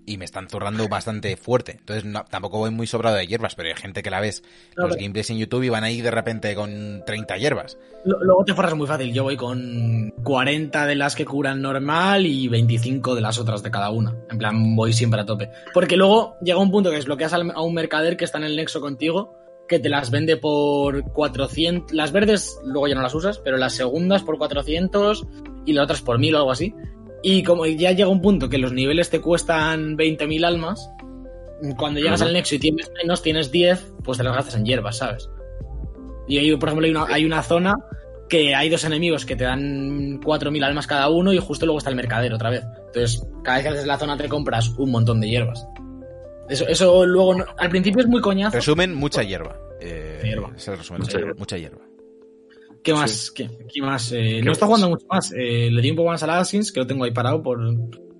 y me están zurrando bastante fuerte. Entonces no- tampoco voy muy sobrado de hierbas, pero hay gente que la ves los gameplays en YouTube y van ahí de repente con 30 hierbas. Luego te forras muy fácil. Yo voy con 40 de las que curan normal y 25 de las otras de cada una. En plan, voy siempre a tope. Porque luego llega un punto que desbloqueas a un mercader que está en el nexo contigo, que te las vende por 400. Las verdes luego ya no las usas, pero las segundas por 400 y las otras por 1000 o algo así. Y como ya llega un punto que los niveles te cuestan 20.000 almas, cuando llegas al nexo y tienes menos, tienes 10, pues te las gastas en hierbas, ¿sabes? Y ahí, por ejemplo, hay una, hay una zona que hay dos enemigos que te dan 4.000 almas cada uno y justo luego está el mercader otra vez. Entonces, cada vez que haces la zona te compras un montón de hierbas. Eso, eso luego, no- al principio es muy coñazo. Resumen, mucha hierba. Eh, Hierba. es el resumen, Mucha hierba. mucha hierba. ¿Qué más? ¿Qué, qué más? Eh, no ¿Qué está jugando mucho más. Eh, le di un poco más al Assassins, que lo tengo ahí parado por...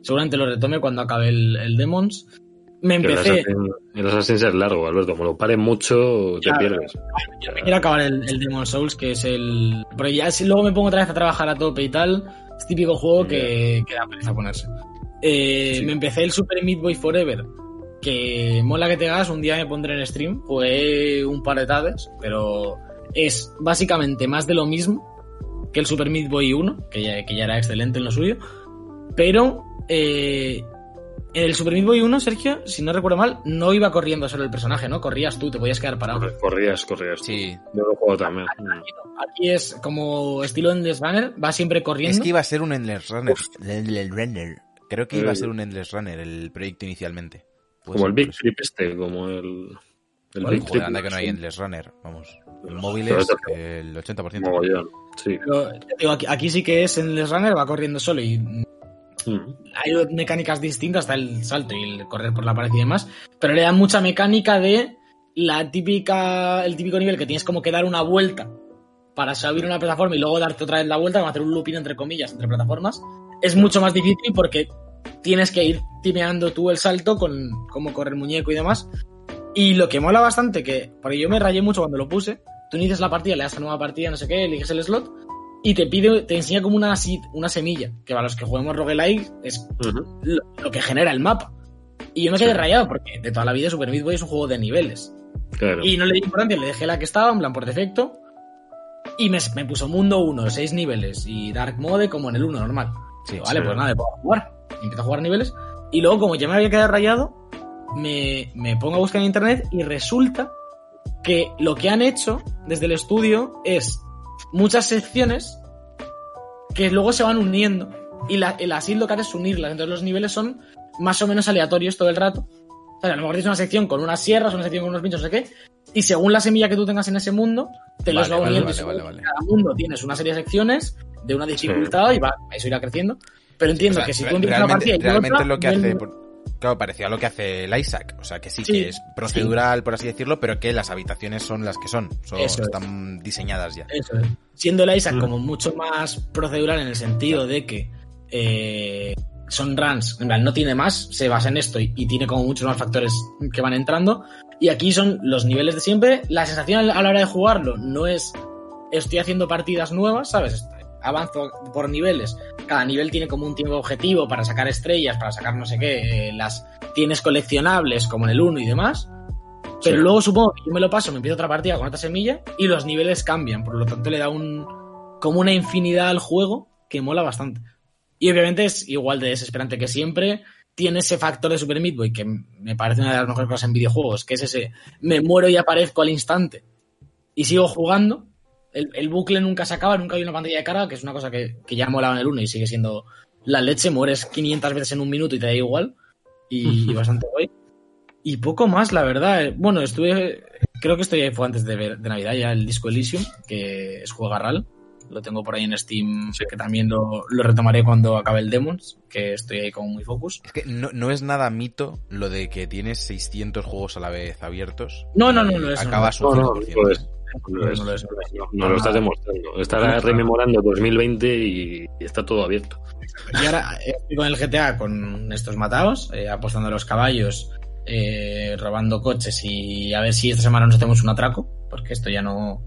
Seguramente lo retome cuando acabe el, el Demons. Me empecé... Assassin, el Assassin es largo, Alberto. Como lo pares mucho, te pierdes. Yo me quiero acabar el, el Demon Souls, que es el. Pero ya si luego me pongo otra vez a trabajar a tope y tal, es típico juego que, que da pereza ponerse. Eh, Sí. Me empecé el Super Meat Boy Forever, que mola que te hagas, un día me pondré en stream, jugué un par de tardes, pero es básicamente más de lo mismo que el Super Meat Boy 1, que ya, que ya era excelente en lo suyo, pero eh, en el Super Meat Boy 1, Sergio, si no recuerdo mal, no iba corriendo solo el personaje, ¿no? Corrías tú, te podías quedar parado. Corrías, corrías. Sí. Yo lo juego también. Aquí es como estilo Endless Runner, va siempre corriendo. Es que iba a ser un Endless Runner. Endless Runner. Creo que iba a Eh. ser un Endless Runner el proyecto inicialmente. Como ser el Big por eso. Flip este, como el... El Big Flip. anda que no hay. Endless Runner. Vamos. El Pero móvil esto- es esto- el 80%. Mogollón. Sí. Pero, digo, aquí, aquí sí que es Endless Runner, va corriendo solo y Mm. hay mecánicas distintas, hasta el salto y el correr por la pared y demás, pero le dan mucha mecánica de la típica, el típico nivel que tienes como que dar una vuelta para subir una plataforma y luego darte otra vez la vuelta, como hacer un looping entre comillas, entre plataformas. Es mucho más difícil porque tienes que ir timeando tú el salto con cómo corre el muñeco y demás. Y lo que mola bastante, que, porque yo me rayé mucho cuando lo puse, tú inicias la partida, le das a nueva partida, no sé qué, eliges el slot, y te pide, te enseña como una, una semilla, que para los que juguemos roguelike es lo, lo que genera el mapa. Y yo me quedé Sí. rayado porque de toda la vida Super Meat Boy es un juego de niveles. Claro. Y no le di importancia, le dejé la que estaba, en plan por defecto. Y me, me puso mundo 1, 6 niveles y Dark Mode como en el 1 normal. Sí, vale, sí. pues nada, puedo jugar. Empiezo a jugar niveles. Y luego, como ya me había quedado rayado, me, me pongo a buscar en internet y resulta que lo que han hecho desde el estudio es muchas secciones que luego se van uniendo. Y la, el así lo que hace es unirlas. Entonces los niveles son más o menos aleatorios todo el rato. O sea, a lo mejor tienes una sección con unas sierras, una sección con unos pinchos, no sé qué. Y según la semilla que tú tengas en ese mundo, te los Vale, va vale, uniendo. vale, Y según vale, vale. Cada mundo tienes una serie de secciones de una dificultad y va, eso irá creciendo. Pero entiendo O sea, que si tú empiezas una partida y realmente otra, lo que ven- hace, por- claro, parecía lo que hace el Isaac, o sea que sí, Sí, que es procedural, por así decirlo, pero que las habitaciones son las que son, son- Eso es. están diseñadas ya. Eso es. Siendo el Isaac Mm. como mucho más procedural en el sentido de que eh, son runs, en plan, no tiene más, se basa en esto y, y tiene como muchos más factores que van entrando. Y aquí son los niveles de siempre. La sensación a la hora de jugarlo no es estoy haciendo partidas nuevas, ¿sabes? Avanzo por niveles. Cada nivel tiene como un tiempo objetivo para sacar estrellas, para sacar no sé qué. eh, las tienes coleccionables como en el 1 y demás. Pero Sí. luego supongo que yo me lo paso, me empiezo otra partida con otra semilla y los niveles cambian. Por lo tanto, le da un como una infinidad al juego que mola bastante. Y obviamente es igual de desesperante que siempre. Tiene ese factor de Super Meat Boy que me parece una de las mejores cosas en videojuegos, que es ese me muero y aparezco al instante y sigo jugando. El, el bucle nunca se acaba, nunca hay una pantalla de cara, que es una cosa que, que ya molaba en el 1 y sigue siendo la leche. Mueres 500 veces en un minuto y te da igual. Y, y bastante guay. Y poco más, la verdad. Eh, Bueno, estuve. Creo que esto ya fue antes de, ver- de Navidad, ya el Disco Elysium, que es juega RAL. Lo tengo por ahí en Steam, que también lo, lo retomaré cuando acabe el Demons, que estoy ahí como muy focus. Es que no, no es nada mito lo de que tienes 600 juegos a la vez abiertos. No, no, no, no, eso Acabas No, un no, 100%. No es. No, No, es- no lo estás demostrando. Estás rememorando 2020 y, y está todo abierto. Y ahora estoy con el GTA con estos matados, eh, apostando a los caballos, eh, robando coches y a ver si esta semana nos hacemos un atraco, porque esto ya no...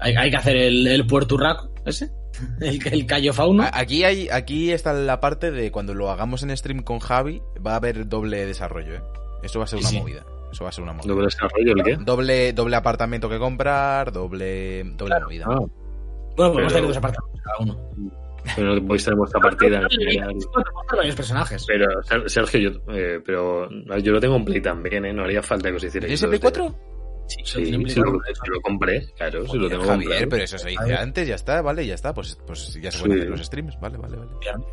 Hay, hay que hacer el, el Puerto Urraco, ese, el, el Cayo Fauno. A- Aquí hay, aquí está la parte de cuando lo hagamos en stream con Javi, va a haber doble desarrollo, ¿eh? Eso va a ser Sí, una sí. movida. Eso va a ser una movida. ¿Doble desarrollo el qué? Doble, doble apartamento que comprar, doble, doble Claro. movida. Ah, bueno, podemos hacer dos apartamentos cada uno. pero no podéis tener vuestra partida. varios personajes. Pero, Ser- Sergio, yo, eh, pero yo lo tengo en Play también, ¿eh? No haría falta que os hicierais. ¿Tienes el Play los de- 4? Sí, Sí, lo sí, lo, sí lo compré, claro, sí lo Joder, tengo Javier, comprado. pero eso se dice antes, ya está, vale, ya está. Pues, pues ya se pueden Sí. hacer los streams, vale, vale, vale.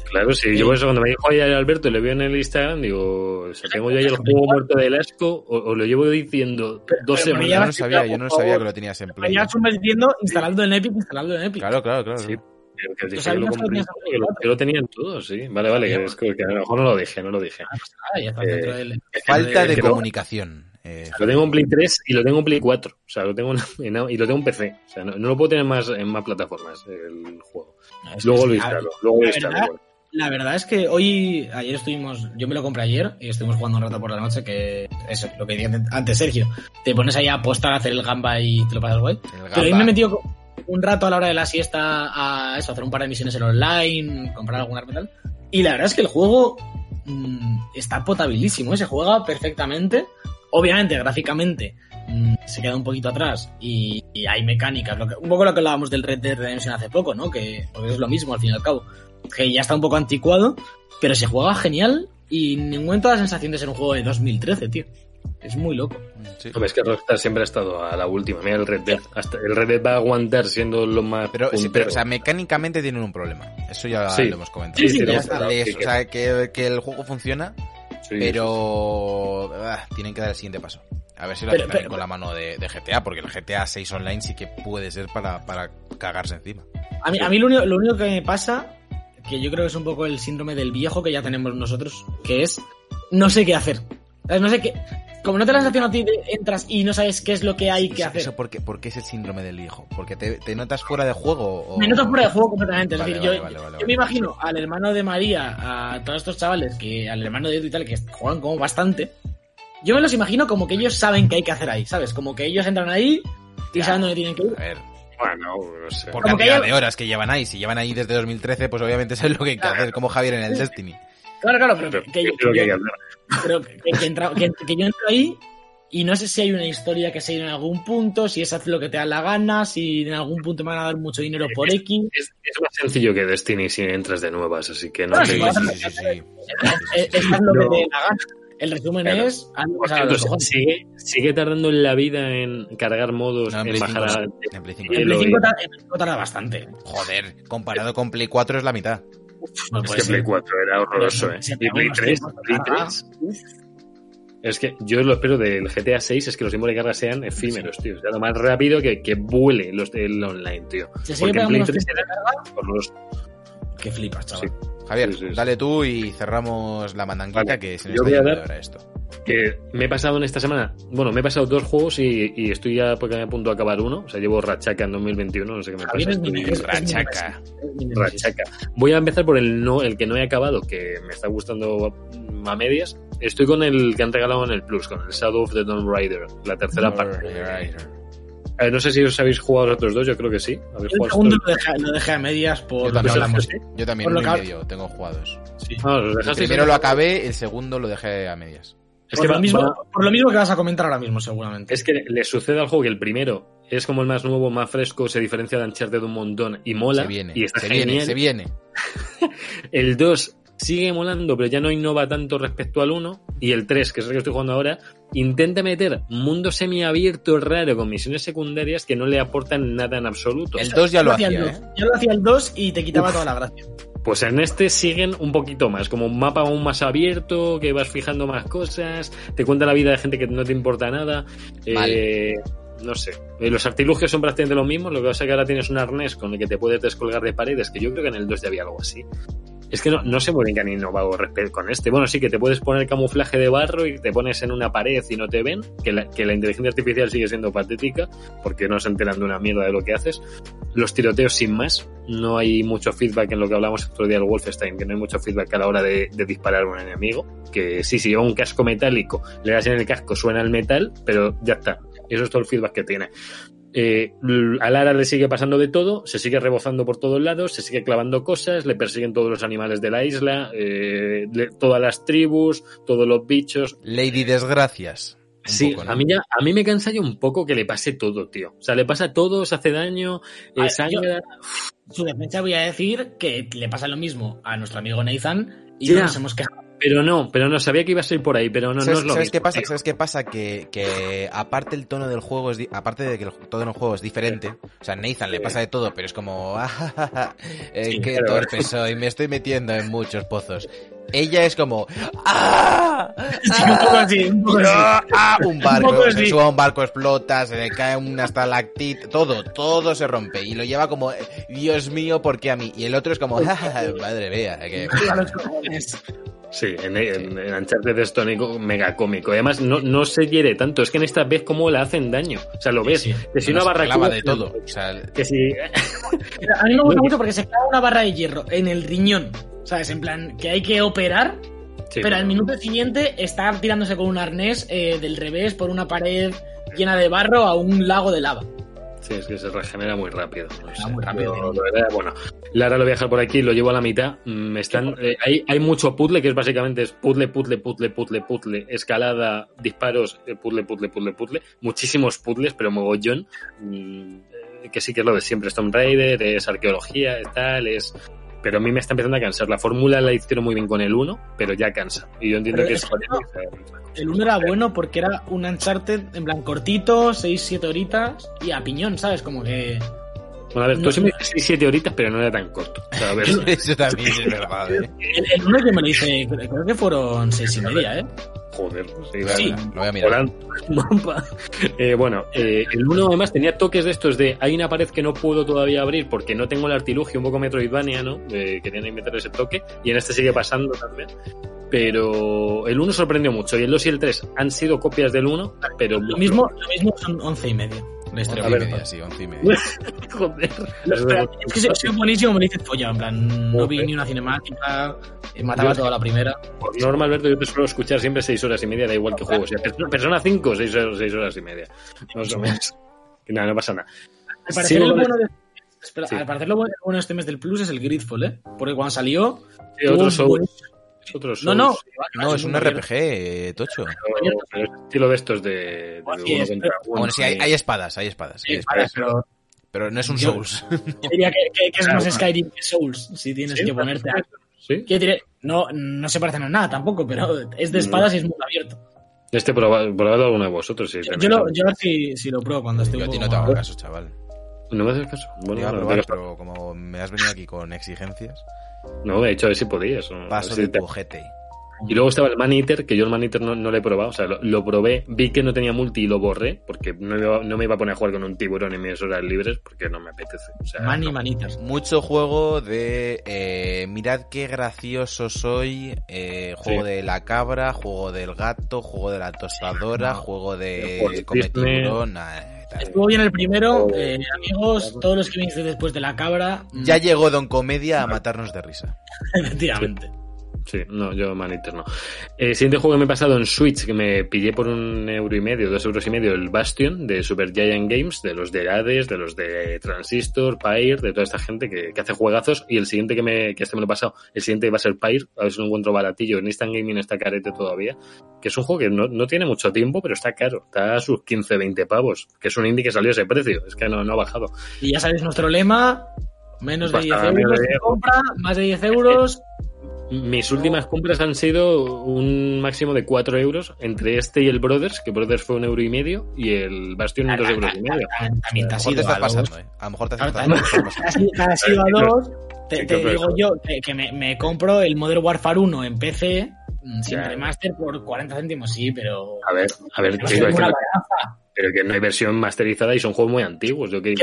Claro, sí, yo por eso cuando me dijo ayer Alberto, le veo en el Instagram, digo, sea, tengo yo ahí el juego muerto del asco, o, o lo llevo diciendo dos pero semanas. Yo no ya- sabía, yo no sabía que lo tenías en Play. Ya diciendo instalando en Epic, instalando en Epic. Claro, claro, claro. Sí, pero que lo que lo compré, que lo, que lo tenían todos, sí. Vale, vale, que, es que que a lo mejor no lo dije, no lo dije. Ah, ya está Eh, del... Falta de lo- comunicación. Eh, Lo tengo en Play 3 y lo tengo en Play 4. O sea, lo tengo en, en- y lo tengo en PC. O sea, no, no lo puedo tener más en más plataformas el juego. Luego lo instalo. Luego la instalo. verdad- bueno. La verdad es que hoy, ayer estuvimos, yo me lo compré ayer y estuvimos jugando un rato por la noche, que eso, lo que decía antes Sergio, te pones ahí a apostar a hacer el gamba y te lo pasas guay. Pero hoy me he metido un rato a la hora de la siesta a eso, hacer un par de misiones en online, comprar algún arma y tal. Y la verdad es que el juego mm, está potabilísimo, ¿eh? se juega perfectamente. Obviamente, gráficamente, mm, se queda un poquito atrás y, y hay mecánicas. Lo que- un poco lo que hablábamos del Red Dead Redemption hace poco, ¿no? Que porque es lo mismo al fin y al cabo. Que ya está un poco anticuado, pero se juega genial y en ningún momento da la sensación de ser un juego de 2013, tío. Es muy loco. Sí. Hombre, es que Rockstar siempre ha estado a la última. Mira el Red Dead. Hasta el Red Dead va a aguantar siendo lo más. Pero, sí, pero, o sea, mecánicamente tienen un problema. Eso ya Sí. lo hemos comentado. Sí, sí, Ya está, o sea, que, que el juego funciona, Sí, pero ah, tienen que dar el siguiente paso. A ver si lo Pero- hacen también pero- con la mano de, de GTA, porque el GTA 6 online sí que puede ser para, para cagarse encima. A mí, a mí lo, único, lo único que me pasa, que yo creo que es un poco el síndrome del viejo que ya tenemos nosotros, que es no sé qué hacer. No sé qué. Como no te la sensación a ti, de- entras y no sabes qué es lo que hay que Eso, hacer. eso porque, porque es el síndrome del viejo. Porque te, te notas fuera de juego. O... Me noto fuera de juego completamente. Es Vale, decir, vale, yo, vale, vale, yo vale. me imagino al hermano de María, a todos estos chavales, que al hermano de Edu y tal, que juegan como bastante. Yo me los imagino como que ellos saben qué hay que hacer ahí, ¿sabes? Como que ellos entran ahí y saben dónde tienen que ir. A ver, Bueno, no sé. por cantidad ya- de horas que llevan ahí. Si llevan ahí desde 2013, pues obviamente saben lo que hay que hacer. Como Javier en el Destiny. Claro, claro, pero Pero, que, que- ¿qué es lo que hay que yo- hacer? pero que, que entra- que- que yo entro ahí y no sé si hay una historia que seguir en algún punto, si es hacer lo que te da la gana, si en algún punto me van a dar mucho dinero por X. Es, es más sencillo que Destiny si entras de nuevas, así que no Bueno, te sí, Sí, sí, sí, sí, sí. Haz lo No. que te dé la gana. El resumen Claro. es, sigue, sigue tardando en la vida en cargar modos, No, en bajar 5 a... en Play 5 Eh, sí. En lo Play 5 vi. ta- en Play 5 tarda bastante. Joder, comparado con Play 4 es la mitad. No Es puede que Play ser. 4 era horroroso, ¿eh? Y Play unos 3, tiempos de Play carga. 3. Es que yo lo espero del GTA 6 es que los tiempos de carga sean efímeros, tío. O sea, lo más rápido que, que vuele los del online, tío. Se sigue Porque en Play unos 3 tiempos de carga. horroroso. Que flipas, chaval. Sí. Javier, Sí, sí, sí. dale tú y cerramos la mandanguita Vale, que se nos yo está voy a yendo dar- de hora esto. Que me he pasado en esta semana, bueno, me he pasado dos juegos y, y estoy ya porque me a punto de acabar uno. O sea, llevo Rachaca en 2021, no sé qué me Javier pasa. es estoy- es- Rachaca. Es. Rachaca. Voy a empezar por el no, el que no he acabado, que me está gustando a medias. Estoy con el que han regalado en el Plus, con el Shadow of the Tomb Raider, la tercera parte. Eh, no sé si os habéis jugado los otros dos, yo creo que sí. ¿Habéis El jugado segundo lo dejé, lo dejé a medias por Yo lo que también, hablamos. ¿sí? yo también, Por lo que- medio tengo jugados. Sí. Ah, ¿os El primero lo acabé, el segundo lo dejé a medias. Es por, que lo va- mismo, va- por lo mismo que vas a comentar ahora mismo, seguramente. Es que le sucede al juego que el primero es como el más nuevo, más fresco, se diferencia de Uncharted un montón y mola. se viene, y está se genial. viene, se viene. El 2 sigue molando, pero ya no innova tanto respecto al 1. Y el 3, que es el que estoy jugando ahora, intenta meter mundo semiabierto raro con misiones secundarias que no le aportan nada en absoluto. El 2 ya lo hacía, ¿eh? 2. Ya lo hacía el 2 y te quitaba toda la gracia. Pues en este siguen un poquito más, como un mapa aún más abierto, que vas fijando más cosas, te cuenta la vida de gente que no te importa nada. Eh, no sé. Eh, Los artilugios son prácticamente lo mismo, lo que pasa es que ahora tienes un arnés con el que te puedes descolgar de paredes, que yo creo que en el 2 ya había algo así. Es que no, no sé muy bien que han innovado respecto con este. Bueno, sí que te puedes poner camuflaje de barro y te pones en una pared y no te ven, que la, que la inteligencia artificial sigue siendo patética, porque no se enteran de una mierda de lo que haces. Los tiroteos sin más, no hay mucho feedback en lo que hablamos el otro día del Wolfenstein, que no hay mucho feedback a la hora de, disparar a un enemigo, que sí, si lleva un casco metálico, le das en el casco, suena el metal, pero ya está. Eso es todo el feedback que tiene. Eh, a Lara le sigue pasando de todo, se sigue rebozando por todos lados, se sigue clavando cosas, le persiguen todos los animales de la isla, eh, le- todas las tribus, todos los bichos. Lady Desgracias. Sí, poco, ¿no? a mí ya, a mí me cansa ya un poco que le pase todo, tío. O sea, le pasa todo, se hace daño, eh. Su defensa voy a decir que le pasa lo mismo a nuestro amigo Nathan y no nos hemos quejado. Pero no, pero no, sabía que ibas a ir por ahí, pero no, no ¿Sabes, es lo sabes mismo, qué pasa? ¿Sabes qué pasa? Que, que aparte el tono del juego es aparte de que el tono del juego es diferente. O sea, Nathan le pasa de todo, pero es como ah, ja, ja, ja, eh, Sí, qué pero- torpe soy, me estoy metiendo en muchos pozos. Ella es como ¡Ah! Sí, un. ¡Ah! ¡Ah! Barco, se así. sube a un barco, explota, se le cae una estalactita, todo, todo se rompe. Y lo lleva como, Dios mío, ¿por qué a mí? Y el otro es como, "Ja, ja, ja, madre mía, que... Sí, en, en, en Uncharted es tónico mega cómico. Y además no, no se hiere tanto, es que en esta vez cómo le hacen daño. O sea, lo ves, Sí, que si No, una se barra clava de todo. O sea, Que si A mí me gusta mucho porque se clava una barra de hierro en el riñón. ¿Sabes? En plan, que hay que operar, Sí, pero al minuto siguiente está tirándose con un arnés eh, del revés por una pared llena de barro a un lago de lava. Sí, es que se regenera muy rápido. no sé. muy rápido, verdad, bueno, Lara lo voy a dejar por aquí, lo llevo a la mitad. Mm, están, eh, hay, hay mucho puzzle, que es básicamente es puzzle, puzzle, puzzle, puzzle, puzzle, escalada, disparos, eh, puzzle, puzzle, puzzle, puzzle. Muchísimos puzzles, pero mogollón. Mm, eh, que sí que es lo de siempre. Tomb Raider, es arqueología, es tal, es... Pero a mí me está empezando a cansar. La fórmula la hicieron muy bien con el 1, pero ya cansa. Y yo entiendo Pero que es que El uno era bueno porque era un Uncharted en plan cortito, 6-7 horitas y a piñón, ¿sabes? Como que. Bueno, a ver, tú No, siempre dices 7 horitas, pero no era tan corto. O sea, a ver, eso también es verdad, ¿eh? El, el uno que me lo hice, creo que fueron 6 y media, ¿eh? Joder. sí, Sí. Lo voy a mirar. Mapa. Eh, bueno, eh, el 1 además tenía toques de estos de hay una pared que no puedo todavía abrir porque no tengo el artilugio, un poco Metroidvania, ¿no? Eh, querían ahí meter ese toque y en este sigue pasando también. Pero el 1 sorprendió mucho y el 2 y el 3 han sido copias del 1, pero Lo mismo, lo mismo son 11 y media. La historia. Once y media, sí, once y media. Joder. Es que soy buenísimo, me dice folla, en plan, no vi ni una cinemática, eh, mataba toda la primera. Por norma, Alberto, yo te suelo escuchar siempre 6 horas y media, da igual que juego. Persona- Persona 5, 6 horas, seis horas y media. Más o menos. Nada, no pasa nada. Al parecer, Sigo el con bueno de, espera, Sí. al parecer lo bueno de este mes del Plus es el Gridfall, ¿eh? Porque cuando salió... Sí, otro No, no. No, es un RPG, eh, tocho. Pero, pero es estilo de estos de, Sí, es-. Bueno, sí, hay, hay espadas, hay espadas. hay espadas. pero Pero no es un Yo- Souls. yo diría que, que- que es Claro. más Skyrim que Souls, si tienes Sí, que ponerte a... No, no se parecen a nada tampoco, pero es de espadas y es muy abierto. Este probado, probado alguno de vosotros, sí. Yo, lo, yo a ver si, si lo pruebo cuando esté Yo a ti no te hago caso, chaval. ¿No me haces caso? Bueno, Iba a no, probar, no, pero como me has venido aquí con exigencias, no, he dicho a ver si podías. ¿no? paso de si te- tu ojete. Y luego estaba el Man Eater, que yo el Man Eater no, no lo he probado. O sea, lo, lo probé, vi que no tenía multi y lo borré, porque no, no me iba a poner a jugar con un tiburón en mis horas libres, porque no me apetece. O sea, Man y no. manitas. Mucho juego de eh, mirad qué gracioso soy, eh, juego Sí. de la cabra, juego del gato, juego de la tostadora, juego de come tiburón, eh. Estuvo bien el primero, eh, amigos, todos los que viniste después de la cabra. mm, Ya llegó Don Comedia a matarnos de risa. Efectivamente. Sí, no, yo Man Eater no. El siguiente juego que me he pasado en Switch, que me pillé por un euro y medio, dos euros y medio, el Bastion de Super Giant Games, de los de Hades, de los de Transistor, Pyre, de toda esta gente que, que hace juegazos. Y el siguiente que me, que este me lo he pasado, el siguiente va a ser Pyre, a ver si lo encuentro baratillo. En Instant Gaming está carete todavía, que es un juego que no, no tiene mucho tiempo, pero está caro. Está a sus 15, 20 pavos, que es un indie que salió a ese precio. Es que no, no ha bajado. Y ya sabéis nuestro lema: menos de 10 Basta, euros de de 10. compra, más de 10 euros. Mis últimas compras han sido un máximo de 4 euros entre este y el Brothers, que Brothers fue un euro y medio, y el Bastion un 2 euros y medio. También te has ido a pasando, eh. A lo mejor te Claro, pasando. has ido- has a dos. Te, digo yo que, me, compro el Modern Warfare 1 en PC mm, sin remaster por 40 céntimos, sí, pero. A ver, a ver, es que pero que no hay versión masterizada y son juegos muy antiguos. Yo que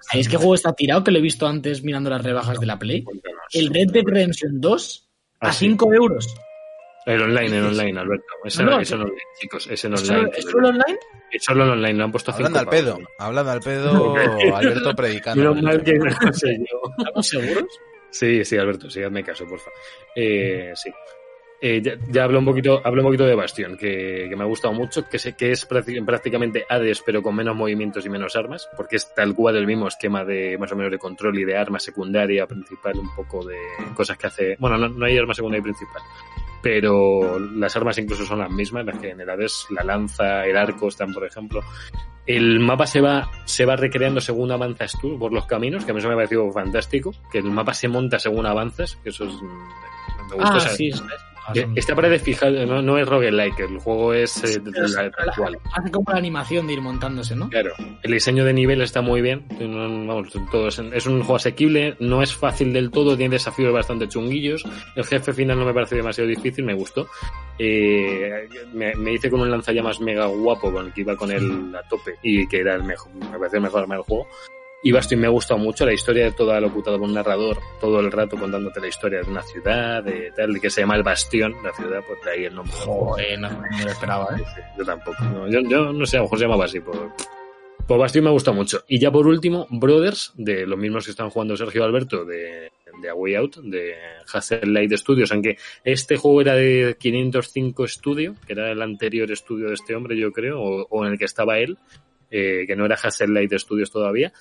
¿Sabéis qué juego está tirado? Que lo he visto antes mirando las rebajas de la Play. El Red Dead Redemption 2 Ah, a sí. 5 euros. El online, el online, Alberto. Ese No, ese no online, chicos. ¿Es solo, online. es solo online? Es solo en online, lo han puesto Hablando al pedo, hablando al pedo, Alberto predicando. Mal que no sé yo. ¿Estamos seguros? Sí, sí, Alberto, sí, hazme caso, porfa. Eh, sí. Eh, ya, ya hablo un poquito, hablo un poquito de Bastion, que, que me ha gustado mucho, que sé que es prácti- prácticamente Hades, pero con menos movimientos y menos armas, porque es tal cual el mismo esquema de más o menos de control y de arma secundaria, principal, un poco de cosas que hace. Bueno, no, no hay arma secundaria y principal, pero las armas incluso son las mismas, las que en el Hades, la lanza, el arco están, por ejemplo. El mapa se va, se va recreando según avanzas tú por los caminos, que a mí eso me ha parecido fantástico, que el mapa se monta según avanzas, que eso es, me gusta. Ah, sí. Esta pared fijada, no, no es roguelike, el juego es eh, la- actual. Hace como la animación de ir montándose, ¿no? Claro, el diseño de nivel está muy bien. Vamos, todo es, es un juego asequible, no es fácil del todo, tiene desafíos bastante chunguillos. El jefe final no me parece demasiado difícil, me gustó. Eh, me, me hice con un lanzallamas mega guapo con el que iba con él a tope y que era el mejor, me pareció el mejor arma del juego. Y Bastion me ha gustado mucho, la historia de toda locutada por un narrador todo el rato contándote la historia de una ciudad, de tal, de que se llama el Bastión, la ciudad, pues de ahí el nombre. Joder, no, no me lo esperaba, ¿eh? Yo tampoco. no, yo, yo no sé, a lo mejor se llamaba así. Por, por Bastion me gusta mucho. Y ya por último, Brothers, de los mismos que están jugando Sergio Alberto, de, de A Way Out, de Hassel Light Studios, aunque este juego era de 505 Studio, que era el anterior estudio de este hombre, yo creo, o, o en el que estaba él, eh, que no era Hassel Light Studios todavía.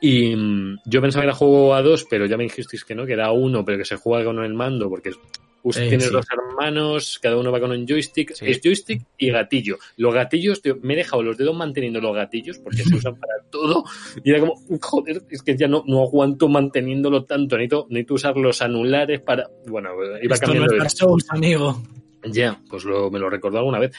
Y mm, yo pensaba que era juego a dos, pero ya me dijisteis que no, que era a uno, pero que se juega con el mando, porque Us- Eh, tienes sí. dos hermanos, cada uno va con un joystick, Sí. es joystick y gatillo. Los gatillos, me he dejado los dedos manteniendo los gatillos porque se usan para todo. Y era como, joder, es que ya no, no aguanto manteniéndolo tanto. Necesito, necesito usar los anulares para. Bueno, iba Esto no cambiando es de. Dark Souls, amigo. Ya, pues lo, me lo recordó alguna vez.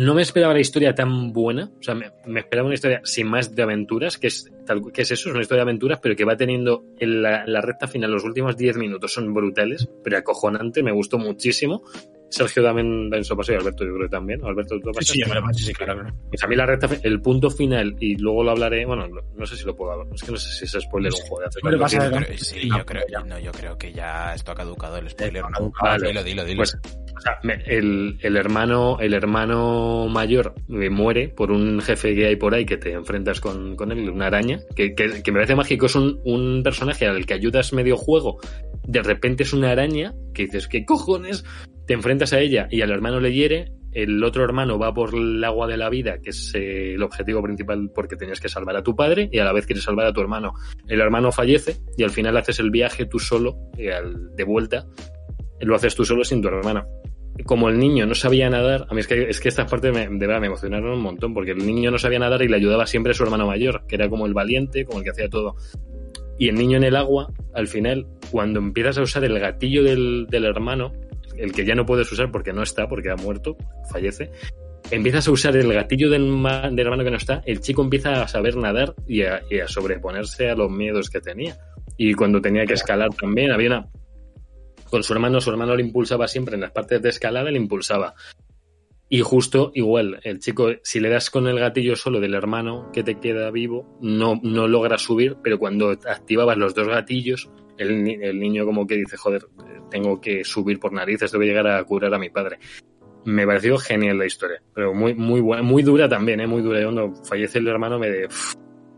No me esperaba la historia tan buena. O sea, me, esperaba una historia sin más de aventuras, que es, tal, que es eso, es una historia de aventuras, pero que va teniendo en la, la recta final, los últimos 10 minutos son brutales, pero acojonante, me gustó muchísimo. Sergio también da en su paso y Alberto yo creo que también. Alberto, ¿tú lo Sí, pasaste? sí, yo me lo paso, sí, claro, claro. Pues a mí la recta, el punto final, y luego lo hablaré, bueno, no, no sé si lo puedo hablar, es que no sé si es spoiler un juego de hace Hombre, tanto pasa tiempo. de- Creo- sí, No, yo creo, no, yo creo que ya esto ha caducado el spoiler. ¿no? vale. Dilo, dilo, dilo. Pues, o sea, me- el, el hermano, el hermano mayor eh, muere por un jefe que hay por ahí que te enfrentas con, con él, una araña, que, que, que me parece mágico, es un, un personaje al que ayudas medio juego, de repente es una araña, que dices, ¿qué cojones? Te enfrentas a ella y al hermano le hiere, el otro hermano va por el agua de la vida, que es eh, el objetivo principal porque tenías que salvar a tu padre y a la vez quieres salvar a tu hermano. El hermano fallece y al final haces el viaje tú solo, eh, de vuelta, lo haces tú solo sin tu hermano como el niño no sabía nadar, a mí es que, es que estas partes me, de verdad me emocionaron un montón, porque el niño no sabía nadar y le ayudaba siempre su hermano mayor, que era como el valiente, como el que hacía todo. Y el niño en el agua, al final, cuando empiezas a usar el gatillo del hermano, el que ya no puedes usar porque no está, porque ha muerto, fallece, empiezas a usar el gatillo del, ma- del hermano que no está, el chico empieza a saber nadar y a, y a sobreponerse a los miedos que tenía. Y cuando tenía que escalar también, había una... Con su hermano, su hermano le impulsaba siempre en las partes de escalada, le impulsaba. Y justo igual, el chico, si le das con el gatillo solo del hermano que te queda vivo, no, no logra subir, pero cuando activabas los dos gatillos, el, el niño como que dice, joder, tengo que subir por narices, que llegar a curar a mi padre. Me pareció genial la historia, pero muy, muy buena, muy dura también, ¿eh? muy dura. Cuando fallece el hermano me de...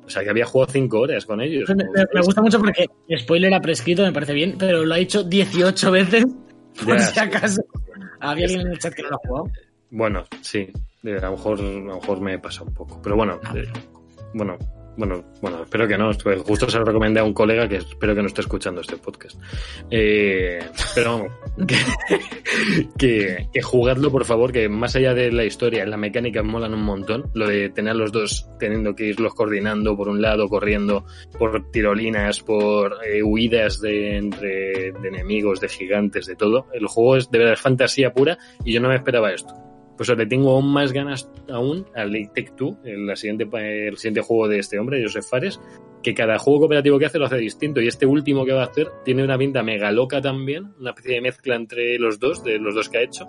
O sea, que había jugado cinco horas con ellos. Me, me- gusta mucho porque spoiler ha prescrito, me parece bien, pero lo ha dicho 18 veces. Por Ya, si sí. acaso. Había alguien en el chat que no lo ha jugado. Bueno, sí, a lo mejor, a lo mejor me pasa un poco. Pero bueno, eh, bueno, bueno, bueno, espero que no. Justo se lo recomendé a un colega que espero que no esté escuchando este podcast. Eh, pero vamos, que, jugadlo, por favor, que más allá de la historia, la mecánica molan un montón. Lo de tener los dos teniendo que irlos coordinando por un lado, corriendo por tirolinas, por eh, huidas de, entre, de enemigos, de gigantes, de todo. El juego es de verdad fantasía pura y yo no me esperaba esto. Pues le tengo aún más ganas aún al Take Two, el, siguiente, el siguiente juego de este hombre, Joseph Fares, que cada juego cooperativo que hace lo hace distinto y este último que va a hacer tiene una pinta mega loca también, una especie de mezcla entre los dos, de los dos que ha hecho,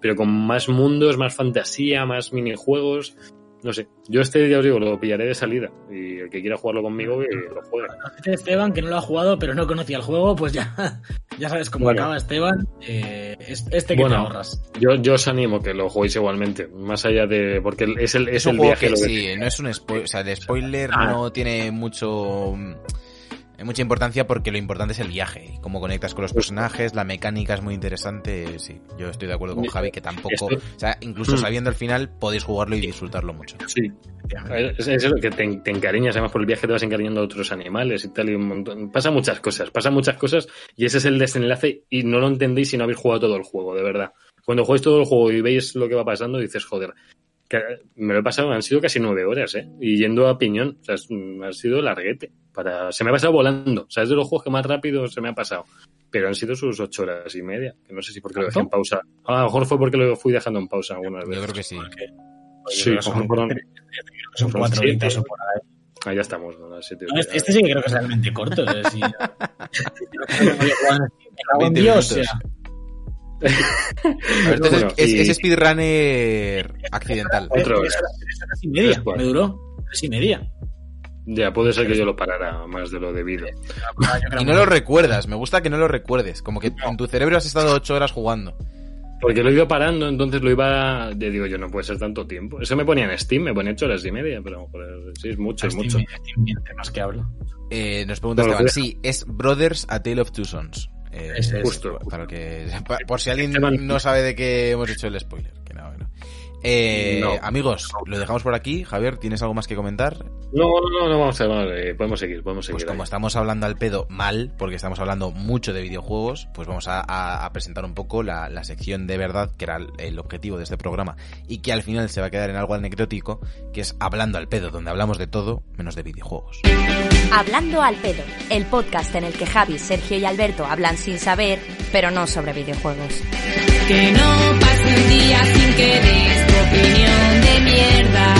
pero con más mundos, más fantasía, más minijuegos. No sé, yo este ya os digo, lo pillaré de salida y el que quiera jugarlo conmigo que lo juegue. Esteban que no lo ha jugado, pero no conocía el juego, pues ya, ya sabes cómo Bueno. acaba Esteban. Eh, es- este que Bueno. te ahorras. Yo, yo os animo que lo juguéis igualmente, más allá de. porque es el, es Es un el juego viaje que lo que sí, no es un spoiler, o sea, el spoiler Ah. no tiene mucho eh, mucha importancia porque lo importante es el viaje, y cómo conectas con los personajes, la mecánica es muy interesante, sí, yo estoy de acuerdo con Javi que tampoco, o sea, incluso Mm. sabiendo el final podéis jugarlo y disfrutarlo mucho. Sí. Es, es eso, que te, te encariñas, además por el viaje te vas encariñando a otros animales y tal, y un montón. Pasa muchas cosas, pasan muchas cosas, y ese es el desenlace, y no lo entendéis si no habéis jugado todo el juego, de verdad. Cuando jugáis todo el juego y veis lo que va pasando, dices, joder, que me lo he pasado, han sido casi nueve horas, ¿eh? Y yendo a piñón, o sea, ha sido larguete. Para... Se me ha pasado volando, o sea, es de los juegos que más rápido se me ha pasado. Pero han sido sus ocho horas y media, que no sé si porque lo dejé en pausa. A lo mejor fue porque lo fui dejando en pausa algunas Yo veces. creo que sí. Sí, a lo mejor fueron- Son cuatro Sí, horitas sí. o por ahí. Ah, ya estamos, ¿no? Las siete No, este, este sí que creo que es realmente corto. eh, sí. Me cago en 20 Dios, minutos. o sea. Entonces Bueno, es, y- es speedrunner accidental. Otro hora. horas- y media. Me duró tres y media. Ya, puede ser que yo lo parara más de lo debido. Y no lo recuerdas, me gusta que no lo recuerdes, como que en tu cerebro has estado ocho horas jugando. Porque lo iba parando, entonces lo iba... Te digo yo, no puede ser tanto tiempo. Eso me ponía en Steam, me ponía ocho horas y media, pero sí, es mucho, es mucho. estoy bien, temas que hablo. Eh, nos pregunta Esteban, deja. sí, es Brothers A Tale of Two Sons. Eh, Ese es. Justo. Para que, por si alguien no sabe de qué hemos hecho el spoiler. Que no, que no. Eh, No. Amigos, lo dejamos por aquí. Javier, ¿tienes algo más que comentar? No, no, no, vamos a eh, podemos seguir, podemos seguir. Pues como ahí. estamos hablando al pedo mal, porque estamos hablando mucho de videojuegos, pues vamos a, a- a presentar un poco la, la sección de verdad, que era el, el objetivo de este programa, y que al final se va a quedar en algo anecdótico, que es Hablando al pedo, donde hablamos de todo menos de videojuegos. Hablando al pedo, el podcast en el que Javi, Sergio y Alberto hablan sin saber, pero no sobre videojuegos. Que no pase un día sin que des tu opinión de mierda.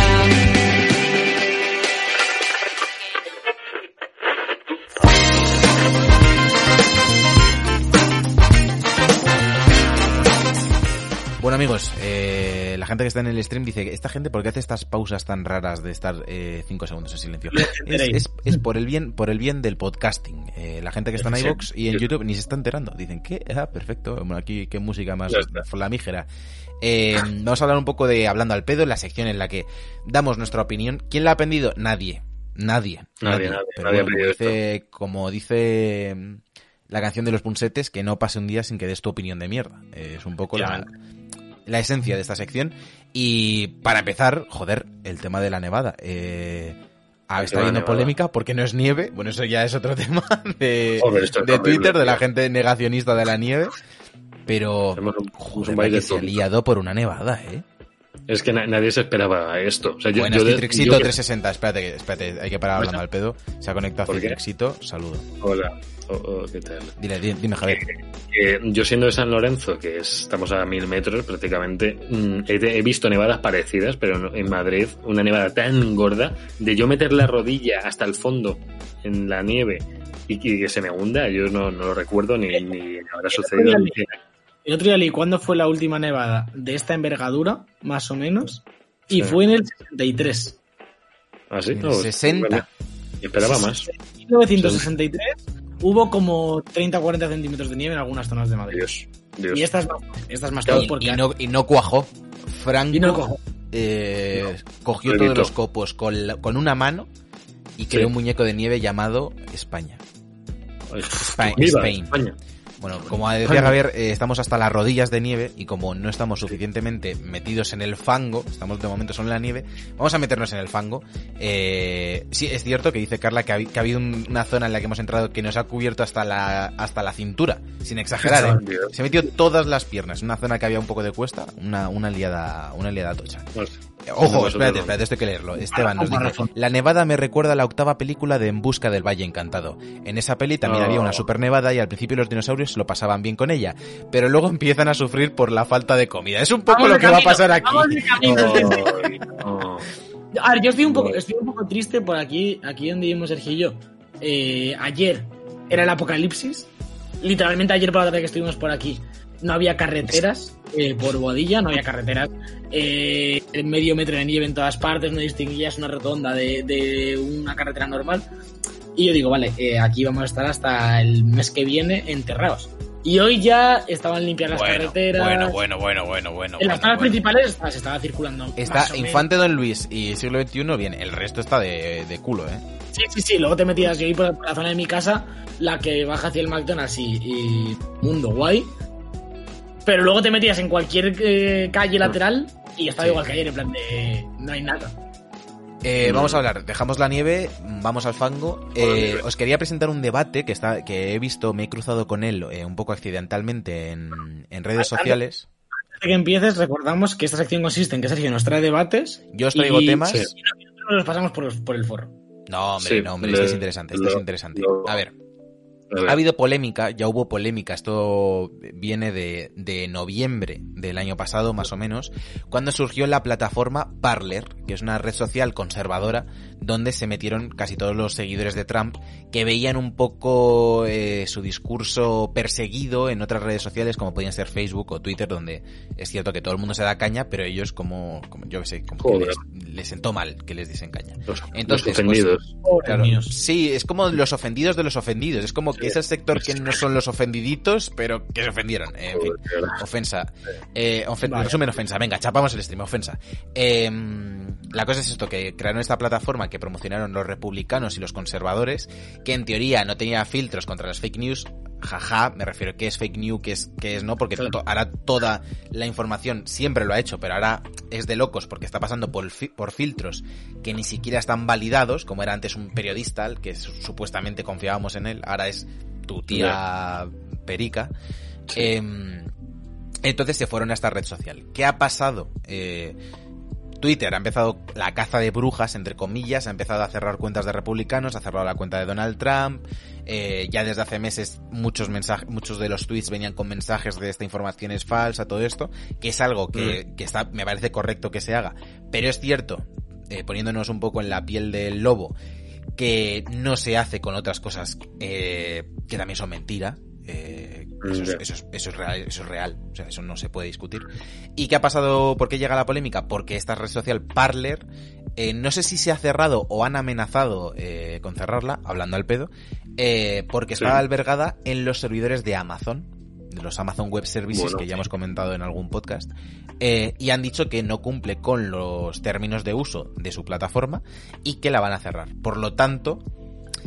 Bueno amigos, eh, la gente que está en el stream dice, ¿esta gente por qué hace estas pausas tan raras de estar 5 segundos en silencio? Es, enteréis. es- es por el bien por el bien del podcasting. Eh, la gente que está en iVoox y en YouTube ni se está enterando. Dicen, ¿qué? Ah, perfecto. Bueno, aquí qué música más Ya flamígera. Eh, vamos a hablar un poco de Hablando al pedo, la sección en la que damos nuestra opinión. ¿Quién la ha aprendido? Nadie. Nadie. Nadie, nadie, Pero nadie ha bueno, dice, como dice mm, la canción de los punsetes, que no pase un día sin que des tu opinión de mierda. Eh, es un poco la, la esencia de esta sección. Y para empezar, joder, el tema de la nevada. Eh, ah, está habiendo polémica porque no es nieve. Bueno, eso ya es otro tema de, Joder, esto es de horrible, Twitter, de la gente negacionista de la nieve. Pero, un, joder, que se ha liado por una nevada, ¿eh? Es que na- nadie se esperaba esto. O sea, yo, Citrixito yo que- 360. Espérate, espérate, hay que parar hablando al pedo. Se ha conectado. Citrixito. Saludo. Hola. Oh, oh, ¿Qué tal? Dile, dime, Javier. Que yo siendo de San Lorenzo, que es- estamos a mil metros prácticamente, mm, he, he visto nevadas parecidas, pero en Madrid una nevada tan gorda de yo meter la rodilla hasta el fondo en la nieve y, y que se me hunda, yo no, no lo recuerdo ni, ni habrá sucedido. El otro día leí cuándo fue la última nevada de esta envergadura, más o menos, y Sí. fue en el 63. ¿Ah, sí? En No, 60. Esperaba más. En 1963 hubo como 30 o 40 centímetros de nieve en algunas zonas de Madrid. Dios, Dios. Y esta es más, esta es más Claro, porque Y no, y no cuajó. Franco y no cojo. eh, cogió lo todos evitó. los copos con, la- con una mano y creó Sí. un muñeco de nieve llamado España. Viva Spain. España. Bueno, como decía Javier, eh, estamos hasta las rodillas de nieve y como no estamos suficientemente metidos en el fango, estamos de momento solo en la nieve, vamos a meternos en el fango. Eh, sí, es cierto que dice Carla que ha, habi- que ha habido un- una zona en la que hemos entrado que nos ha cubierto hasta la, hasta la cintura, sin exagerar. ¿eh? Se metió todas las piernas, una zona que había un poco de cuesta, una, una liada, una liada tocha. Pues, Ojo, no, espérate, espérate, esto hay que leerlo. Esteban nos dice, la nevada me recuerda a la octava película de En busca del Valle Encantado. En esa peli también Oh. había una super nevada y al principio los dinosaurios lo pasaban bien con ella, pero luego empiezan a sufrir por la falta de comida. Es un poco Vamos lo que va a pasar aquí. vamos de camino. Ay, no. A ver, yo estoy un poco, Bueno. estoy un poco triste por aquí, aquí donde vivimos Sergio y yo. Eh, ayer era el apocalipsis. Literalmente ayer por la tarde que estuvimos por aquí no había carreteras eh, por Boadilla, no había carreteras. Eh, medio metro de nieve en todas partes, no distinguías una rotonda de, de una carretera normal. Y yo digo, vale, eh, aquí vamos a estar hasta el mes que viene enterrados. Y hoy ya estaban limpias las Bueno, carreteras. bueno, bueno, bueno, bueno, bueno. en las bueno, zonas bueno. principales está- se estaba circulando. Está más o menos. Infante Don Luis y siglo XXI, bien, el resto está de, de culo, ¿eh? Sí, sí, sí. Luego te metías yo ahí por la zona de mi casa, la que baja hacia el McDonald's y, y mundo guay. Pero luego te metías en cualquier eh, calle lateral y estaba Sí. igual que ayer, en plan de no hay nada. Eh, No. vamos a hablar, dejamos la nieve, vamos al fango. Eh, os quería presentar un debate que está, que he visto, me he cruzado con él eh, un poco accidentalmente en, en redes sociales. Antes de que empieces, recordamos que esta sección consiste en que Sergio nos trae debates Yo os traigo y- temas. Sí. y nosotros los pasamos por, los- por el foro. No, hombre, Sí, no, hombre, le- esto es interesante, esto es lo- interesante. lo- A ver, A ver. Ha habido polémica, ya hubo polémica, esto viene de, de noviembre del año pasado, más o menos, cuando surgió la plataforma Parler, que es una red social conservadora, donde se metieron casi todos los seguidores de Trump, que veían un poco eh, su discurso perseguido en otras redes sociales, como podían ser Facebook o Twitter, donde es cierto que todo el mundo se da caña, pero ellos como, como yo que sé, como que les, les sentó mal que les dicen caña. Los, Entonces, los ofendidos. Pobres Claro, sí, es como los ofendidos de los ofendidos. Es como que es el sector que no son los ofendiditos, pero que se ofendieron. Eh, en fin, ofensa. Eh, ofen- Vale. Resumen, ofensa. Venga, chapamos el stream, ofensa. Eh, la cosa es esto, que crearon esta plataforma que promocionaron los republicanos y los conservadores, que en teoría no tenía filtros contra las fake news. Jaja, me refiero a qué es fake news, qué es, qué es no, porque Claro. to- ahora toda la información siempre lo ha hecho, pero ahora es de locos porque está pasando por, fi- por filtros que ni siquiera están validados, como era antes un periodista, al que su- supuestamente confiábamos en él, ahora es tu tía Perica. Sí. Em, entonces se fueron a esta red social. ¿Qué ha pasado? Eh, Twitter ha empezado la caza de brujas, entre comillas, ha empezado a cerrar cuentas de republicanos, ha cerrado la cuenta de Donald Trump, eh, ya desde hace meses muchos mensajes, muchos de los tweets venían con mensajes de esta información es falsa, todo esto, que es algo que, que está, me parece correcto que se haga, pero es cierto, eh, poniéndonos un poco en la piel del lobo, que no se hace con otras cosas eh, que también son mentira. Eh, eso, es, Ya. eso, es, eso es real, eso es real, o sea, eso no se puede discutir. ¿Y qué ha pasado? ¿Por qué llega la polémica? Porque esta red social Parler, eh, no sé si se ha cerrado o han amenazado eh, con cerrarla, hablando al pedo, eh, porque Sí. está albergada en los servidores de Amazon, de los Amazon Web Services Bueno, que ya hemos comentado en algún podcast, y han dicho que no cumple con los términos de uso de su plataforma y que la van a cerrar. Por lo tanto,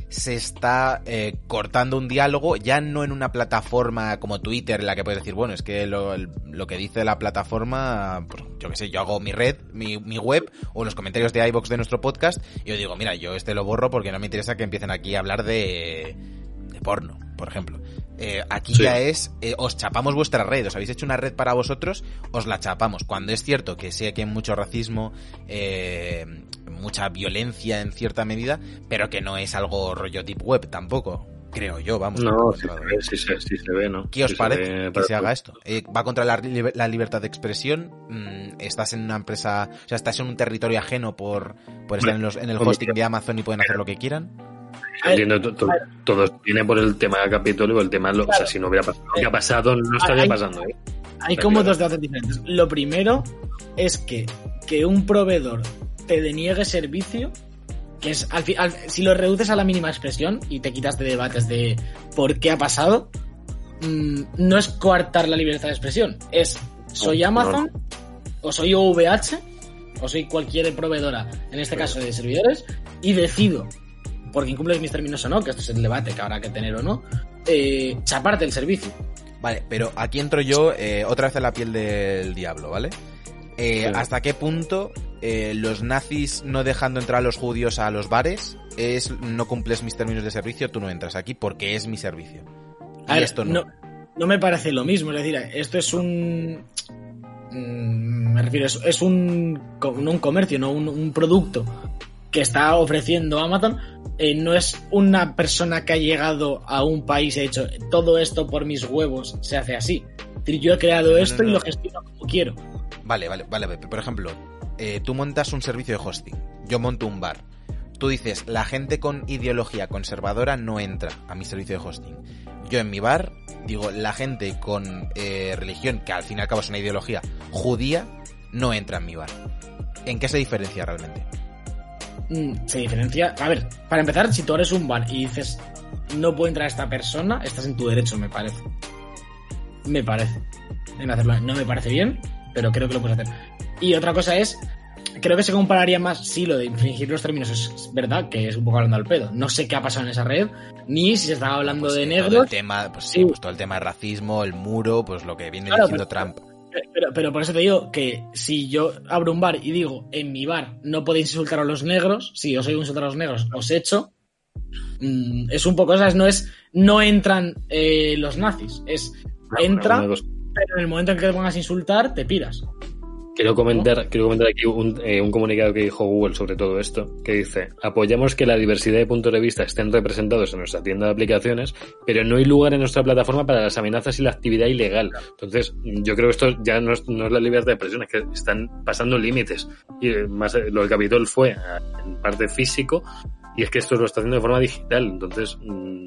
se está eh, cortando un diálogo ya no en una plataforma como Twitter en la que puedes decir, bueno, es que lo, lo que dice la plataforma, pues, yo qué sé, yo hago mi red, mi, mi web o los comentarios de iBox de nuestro podcast y yo digo, mira, yo este lo borro porque no me interesa que empiecen aquí a hablar de, de porno, por ejemplo. Eh, aquí Sí. ya es, eh, os chapamos vuestra red, os habéis hecho una red para vosotros, os la chapamos. Cuando es cierto que sí que hay mucho racismo, eh, mucha violencia en cierta medida, pero que no es algo rollo deep web tampoco. Creo yo, vamos. No, sí se conservador. ve, sí se, sí se ve, ¿no? ¿Qué os se parece ve que se haga esto? Eh, ¿Va contra la, la libertad de expresión? Mm, ¿Estás en una empresa, o sea, estás en un territorio ajeno por, por estar en, los, en el hosting de Amazon y pueden hacer lo que quieran? Entiendo, to- to- todo viene por el tema del Capitolio, el tema, lo- o sea, si no hubiera pasado lo que ha pasado, no estaría Hay- pasando. ¿eh? Hay Está como claro. dos debates diferentes. Lo primero es que, que un proveedor te deniegue servicio, que es al al- si lo reduces a la mínima expresión y te quitas de debates de por qué ha pasado, mm, no es coartar la libertad de expresión, es soy No, Amazon o soy OVH o soy cualquier proveedora, en este caso de servidores, y decido, porque incumples mis términos o no, que esto es el debate que habrá que tener o no, eh, chaparte el servicio. Vale, pero aquí entro yo eh, otra vez en la piel del diablo, ¿vale? Eh, Sí. ¿Hasta qué punto eh, los nazis no dejando entrar a los judíos a los bares es no cumples mis términos de servicio, tú no entras aquí porque es mi servicio? A Y ver, esto no. no, no me parece lo mismo. Es decir, esto es un. mm, Me refiero, es, es un, no un comercio, no un, un producto que está ofreciendo Amazon. Eh, no es una persona que ha llegado a un país y ha dicho todo esto por mis huevos se hace así. Yo he creado No, esto no. y lo gestiono como quiero. Vale, vale, vale. vale. Por ejemplo, eh, tú montas un servicio de hosting, yo monto un bar. Tú dices, la gente con ideología conservadora no entra a mi servicio de hosting. Yo en mi bar digo, la gente con eh, religión, que al fin y al cabo es una ideología judía, no entra en mi bar. ¿En qué se diferencia realmente? Mm, se diferencia. A ver, para empezar, si tú eres un bar y dices no puede entrar esta persona, estás en tu derecho, me parece. Me parece. En hacerlo. No me parece bien, pero creo que lo puedes hacer. Y otra cosa es, creo que se compararía más si lo de infringir los términos es verdad, que es un poco hablando al pedo. No sé qué ha pasado en esa red, ni si se estaba hablando Pues de sí, todo negros. el tema, pues sí, Sí. pues todo el tema de racismo, el muro, pues lo que viene Claro, diciendo pero- Trump. Pero, pero por eso te digo que si yo abro un bar y digo, en mi bar no podéis insultar a los negros, si soy un insultar a los negros, os echo. mm, es un poco, ¿sabes? No es, no entran eh, los nazis, es, entra, pero en el momento en que te pongas a insultar, te piras. Quiero comentar, quiero comentar aquí un, eh, un comunicado que dijo Google sobre todo esto, que dice, apoyamos que la diversidad de puntos de vista estén representados en nuestra tienda de aplicaciones, pero no hay lugar en nuestra plataforma para las amenazas y la actividad ilegal. Entonces, yo creo que esto ya no es, no es la libertad de expresión, es que están pasando límites. Y eh, más lo del Capitol fue eh, en parte físico, y es que esto lo está haciendo de forma digital. Entonces, mm,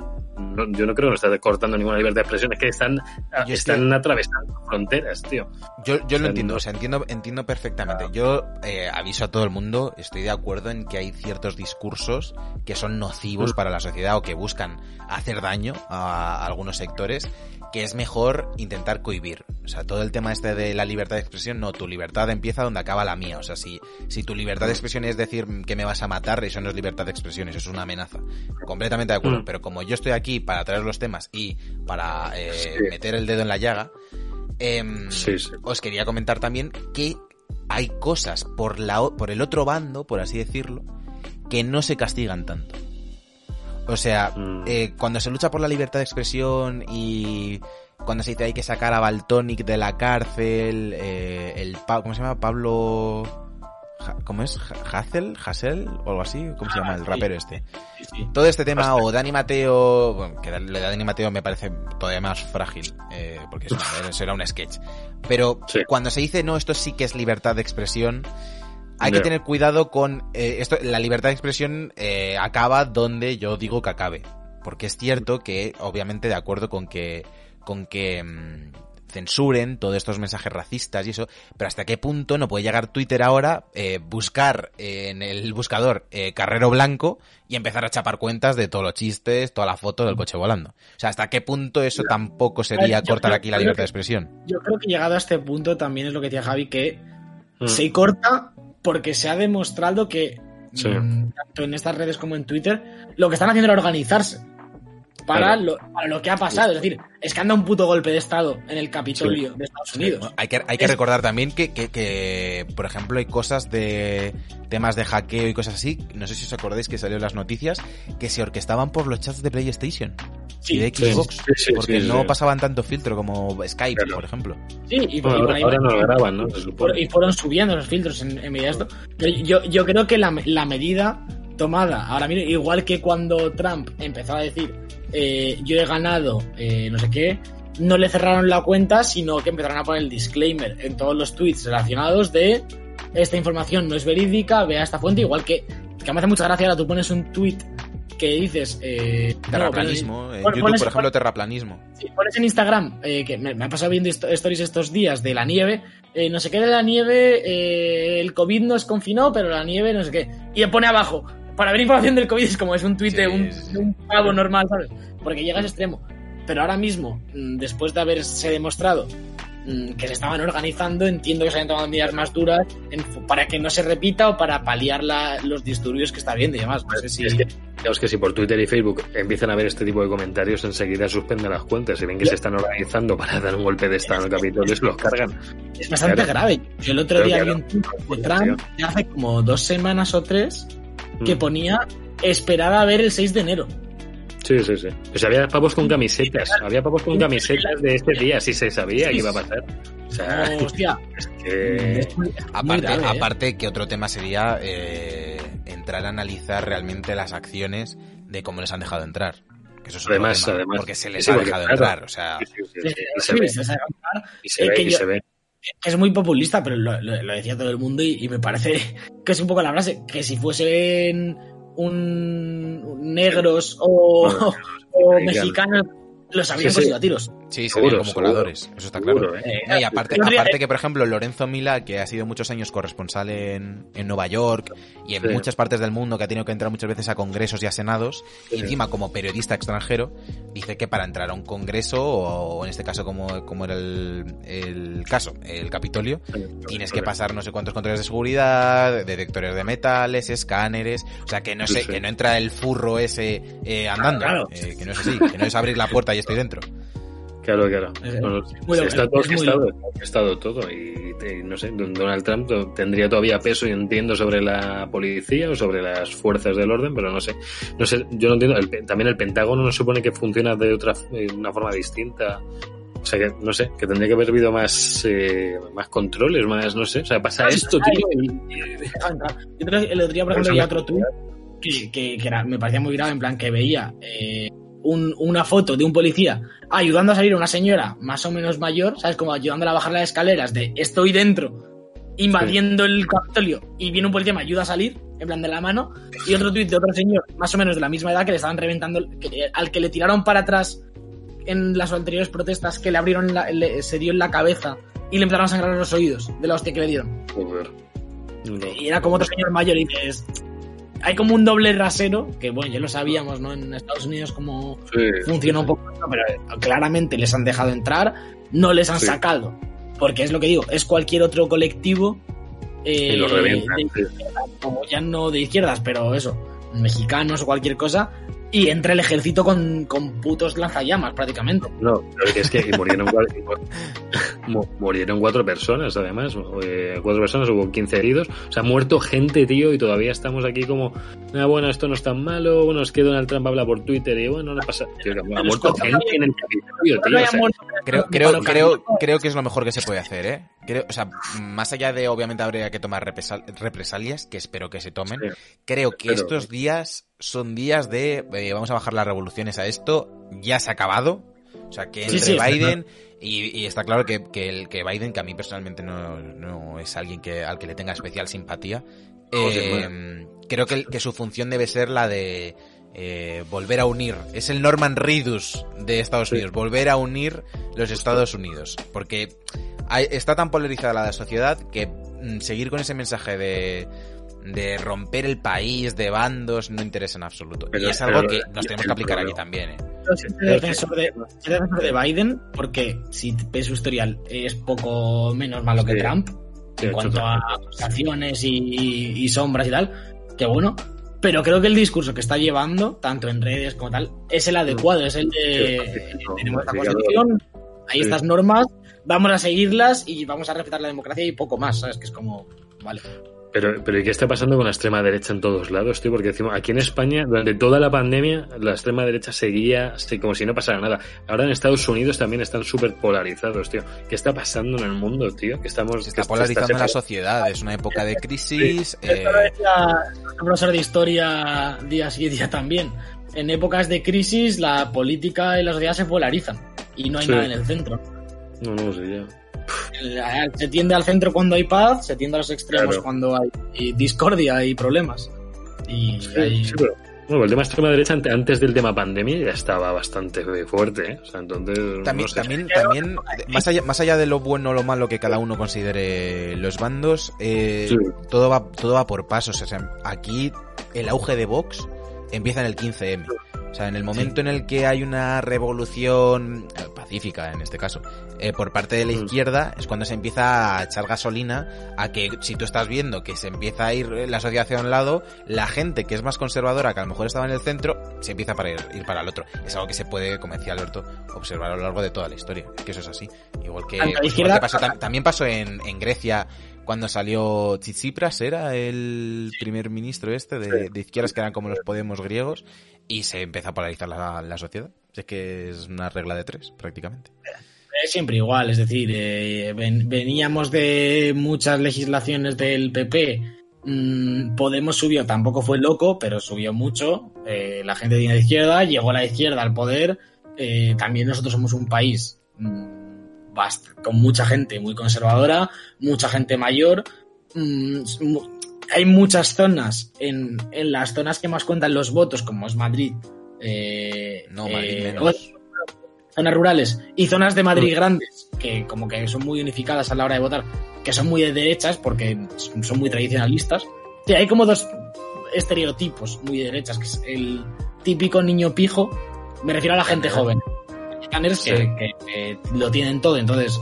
no- yo no creo que no está cortando ninguna libertad de expresión, es que están, ah, Yo están atravesando fronteras, tío. Yo, yo O sea, lo entiendo, no- o sea, entiendo, entiendo perfectamente. Yo eh, aviso a todo el mundo, estoy de acuerdo en que hay ciertos discursos que son nocivos Mm. para la sociedad o que buscan hacer daño a, algunos sectores, que es mejor intentar cohibir. O sea, todo el tema este de la libertad de expresión, no, tu libertad empieza donde acaba la mía. O sea, si, si tu libertad de expresión es decir que me vas a matar, eso no es libertad de expresión, eso es una amenaza. Completamente de acuerdo. Mm. Pero como yo estoy aquí para traer los temas y para eh, Sí. meter el dedo en la llaga, em, Sí, sí. os quería comentar también que hay cosas por, la, por el otro bando, por así decirlo, que no se castigan tanto. O sea, Mm. eh, cuando se lucha por la libertad de expresión y cuando se dice hay que sacar a Baltonic de la cárcel, eh, el ¿cómo se llama? Pablo ¿cómo es? Hassel, Hassel o algo así, ¿cómo se llama el rapero este? Sí, sí. Todo este tema, o Dani Mateo, bueno, que lo de Dani Mateo me parece todavía más frágil, eh, porque eso, eso era un sketch. Pero Sí. cuando se dice, no, esto sí que es libertad de expresión, hay que tener cuidado con eh, esto. La libertad de expresión eh, acaba donde yo digo que acabe. Porque es cierto que, obviamente, de acuerdo con que, con que mm, censuren todos estos mensajes racistas y eso, pero hasta qué punto no puede llegar Twitter ahora, eh, buscar eh, en el buscador eh, Carrero Blanco y empezar a chapar cuentas de todos los chistes, toda la foto del coche volando. O sea, hasta qué punto eso tampoco sería cortar creo- aquí la libertad que- de expresión. Yo creo que llegado a este punto también es lo que decía Javi, que Mm. se corta porque se ha demostrado que Sí. mm, tanto en estas redes como en Twitter lo que están haciendo era organizarse para, Claro. lo, para lo que ha pasado. Es decir, es que anda un puto golpe de Estado en el Capitolio de Estados Unidos. Bueno, hay que, hay que Es- recordar también que, que, que, por ejemplo, hay cosas de temas de hackeo y cosas así. No sé si os acordáis que salió en las noticias que se orquestaban por los chats de PlayStation Sí, y de Xbox. sí, sí, porque sí, no sí. pasaban tanto filtro como Skype, Claro. por ejemplo. sí, y, Bueno, y ahora, ahí ahora va- no lo graban, ¿no? Por- y fueron subiendo los filtros en, en medida de esto. Pero yo, yo creo que la, la medida tomada ahora mismo, igual que cuando Trump empezó a decir eh, yo he ganado eh, no sé qué, no le cerraron la cuenta, sino que empezaron a poner el disclaimer en todos los tweets relacionados de esta información no es verídica, vea esta fuente, igual que, que me hace mucha gracia ahora tú pones un tweet que dices... Eh, Terraplanismo. pones- En pones- YouTube, por ejemplo, terraplanismo. Sí, pones en Instagram, eh, que me, me ha pasado viendo stories estos días de la nieve, eh, no sé qué de la nieve, eh, el COVID nos confinó, pero la nieve no sé qué. Y pone abajo, para ver información del COVID es como es un de, Sí, un, sí, sí. de un pavo normal, ¿sabes? Porque llega a ese extremo. Pero ahora mismo, mm, después de haberse demostrado que se estaban organizando, entiendo que se hayan tomado medidas más duras en- para que no se repita o para paliar la- los disturbios que está habiendo y demás. No sé si... Es que, es que si por Twitter y Facebook empiezan a ver este tipo de comentarios, enseguida suspenden las cuentas. Si ven que se están organizando para dar un golpe de estado en el Capitolio, se los cargan. Es bastante Claro. grave. Yo el otro Pero día un tuit de Trump hace como dos semanas o tres que Mm. ponía esperar a ver el 6 de enero. Sí, sí, sí. Pues había pavos con camisetas. Había pavos con camisetas de este día, si se sabía que iba a pasar. O sea, hostia, es que... Aparte, grave, ¿eh? aparte que otro tema sería eh, entrar a analizar realmente las acciones de cómo les han dejado entrar. Que eso es otro Además, tema, además. porque se les Sí, ha dejado claro. entrar. O sea, Sí, sí, sí, Sí, sí, sí. Es muy populista, pero lo, lo- lo decía todo el mundo y, y me parece que es un poco la frase, que si fuesen un, negros o, o mexicanos, los habrían Sí, a tiros. Sí, se ven como seguro. coladores. Eso está Seguro, claro. ¿eh? No, y aparte, aparte que, por ejemplo, Lorenzo Mila, que ha sido muchos años corresponsal en, en Nueva York y en Sí. muchas partes del mundo, que ha tenido que entrar muchas veces a congresos y a senados, y encima como periodista extranjero, dice que para entrar a un congreso, o, o en este caso como, como era el, el caso, el Capitolio, tienes que pasar no sé cuántos controles de seguridad, detectores de metales, escáneres, o sea que no sé, sí. que no entra el furro ese eh, andando, Claro. eh, que no es así, que no es abrir la puerta y estoy dentro. Claro, claro. Es- Bueno, está todo es orquestado, está orquestado todo. Y, y no sé, Donald Trump tendría todavía peso, y entiendo, sobre la policía o sobre las fuerzas del orden, pero no sé. No sé, yo no entiendo. El- también el Pentágono no supone que funciona de otra de una forma distinta. O sea que, no sé, que tendría que haber habido más, eh, más controles, más, no sé. O sea, pasa Sí, esto, sí. tío. y- y- Deja entrar. Yo creo que el otro día, por ejemplo, otro que, que, que era, me parecía muy grave, en plan que veía eh, un- una foto de un policía ayudando a salir a una señora más o menos mayor, ¿sabes? Como ayudándola a bajar las escaleras de estoy dentro, invadiendo el Capitolio y viene un policía, me ayuda a salir, en plan de la mano, y otro tuit de otro señor más o menos de la misma edad que le estaban reventando, que- al que le tiraron para atrás en las anteriores protestas, que le abrieron, la- le- se dio en la cabeza y le empezaron a sangrar los oídos de la hostia que le dieron. Joder. No. Y era como otro señor mayor y dices, hay como un doble rasero, que bueno, ya lo sabíamos, ¿no? En Estados Unidos como Sí, funciona un poco, pero claramente les han dejado entrar, no les han Sí. sacado. Porque es lo que digo, es cualquier otro colectivo eh, lo revientan. de- como ya no de izquierdas, pero eso, mexicanos o cualquier cosa, y entra el ejército con, con putos lanzallamas prácticamente. No, pero es que murieron, murieron cuatro personas, además. eh, cuatro personas, hubo 15 heridos. O sea, ha muerto gente, tío, y todavía estamos aquí como, ah, bueno, esto no es tan malo. Bueno, es que Donald Trump habla por Twitter y bueno, no pasa. Tío, ha muerto gente en el Capitolio, tío. o sea, Creo, creo, creo, creo que es lo mejor que se puede hacer, ¿eh? Creo, o sea, más allá de obviamente habría que tomar represalias, que espero que se tomen, Sí. creo que Espero. estos días son días de eh, vamos a bajar las revoluciones a esto, ya se ha acabado. O sea, que entre sí, Biden y, y está claro que, que, el, que Biden, que a mí personalmente no, no es alguien que, al que le tenga especial simpatía, eh, creo que, que su función debe ser la de eh, volver a unir. Es el Norman Reedus de Estados. Unidos, volver a unir los Estados Unidos. Porque está tan polarizada la sociedad que mm, seguir con ese mensaje de, de romper el país, de bandos, no interesa en absoluto. Pero- y es algo pero- que nos tenemos que aplicar aquí también, ¿eh? Yo soy defensor de, soy defensor de Biden porque si ves su historial es poco menos malo que Sí. Trump Sí, en cuanto a acusaciones y, y sombras y tal, que bueno. Pero creo que el discurso que está llevando, tanto en redes como tal, es el adecuado, es el de tenemos esta constitución, hay Sí. estas normas, vamos a seguirlas y vamos a respetar la democracia y poco más, ¿sabes? Que es como, vale. Pero, pero ¿y qué está pasando con la extrema derecha en todos lados, tío? Porque decimos, aquí en España, durante toda la pandemia, la extrema derecha seguía como si no pasara nada. Ahora en Estados Unidos también están súper polarizados, tío. ¿Qué está pasando en el mundo, tío? Que estamos... Se está que polarizando la sociedad, es una época de crisis. eh, Esto lo decía el profesor de historia día sí día también. En épocas de crisis, la política y la sociedad se polarizan y no hay Sí. nada en el centro. No, no sé ya. El- Se tiende al centro cuando hay paz, se tiende a los extremos Claro. cuando hay discordia y problemas. Y hay- Sí, pero- bueno, el tema extrema derecha ante- antes del tema pandemia ya estaba bastante fuerte, ¿eh? O sea, entonces... También, no sé. también, también más, allá, más allá de lo bueno o lo malo que cada uno considere los bandos, eh, Sí. todo, va, todo va por pasos. O sea, aquí el auge de Vox empieza en el 15M. O sea, en el momento en el que hay una revolución eh, pacífica, en este caso, eh, por parte de la izquierda, es cuando se empieza a echar gasolina a que si tú estás viendo que se empieza a ir la sociedad hacia un lado, la gente que es más conservadora, que a lo mejor estaba en el centro, se empieza para ir, ir para el otro. Es algo que se puede, como decía Alberto, observar a lo largo de toda la historia. Es que eso es así. Igual que, Tanto a la pues, igual izquierda- que pasó tam- también pasó en, en Grecia cuando salió Tsipras, era el primer ministro este de, de izquierdas que eran como los Podemos griegos y se empezó a polarizar la, la sociedad. Es que es una regla de tres, prácticamente. Es siempre igual, es decir, eh, ven- veníamos de muchas legislaciones del PP. mm, Podemos subió, tampoco fue loco, pero subió mucho. eh, la gente de izquierda, llegó la izquierda al poder. eh, también nosotros somos un país mm, con mucha gente muy conservadora, mucha gente mayor. mm, hay muchas zonas, en, en las zonas que más cuentan los votos, como es Madrid. eh, No, Madrid eh, menos. zonas rurales y zonas de Madrid grandes, que como que son muy unificadas a la hora de votar, que son muy de derechas porque son muy tradicionalistas. Sí, hay como dos estereotipos muy de derechas, que es el típico niño pijo, me refiero a la gente joven. Scanners Sí. que, que- que lo tienen todo, entonces,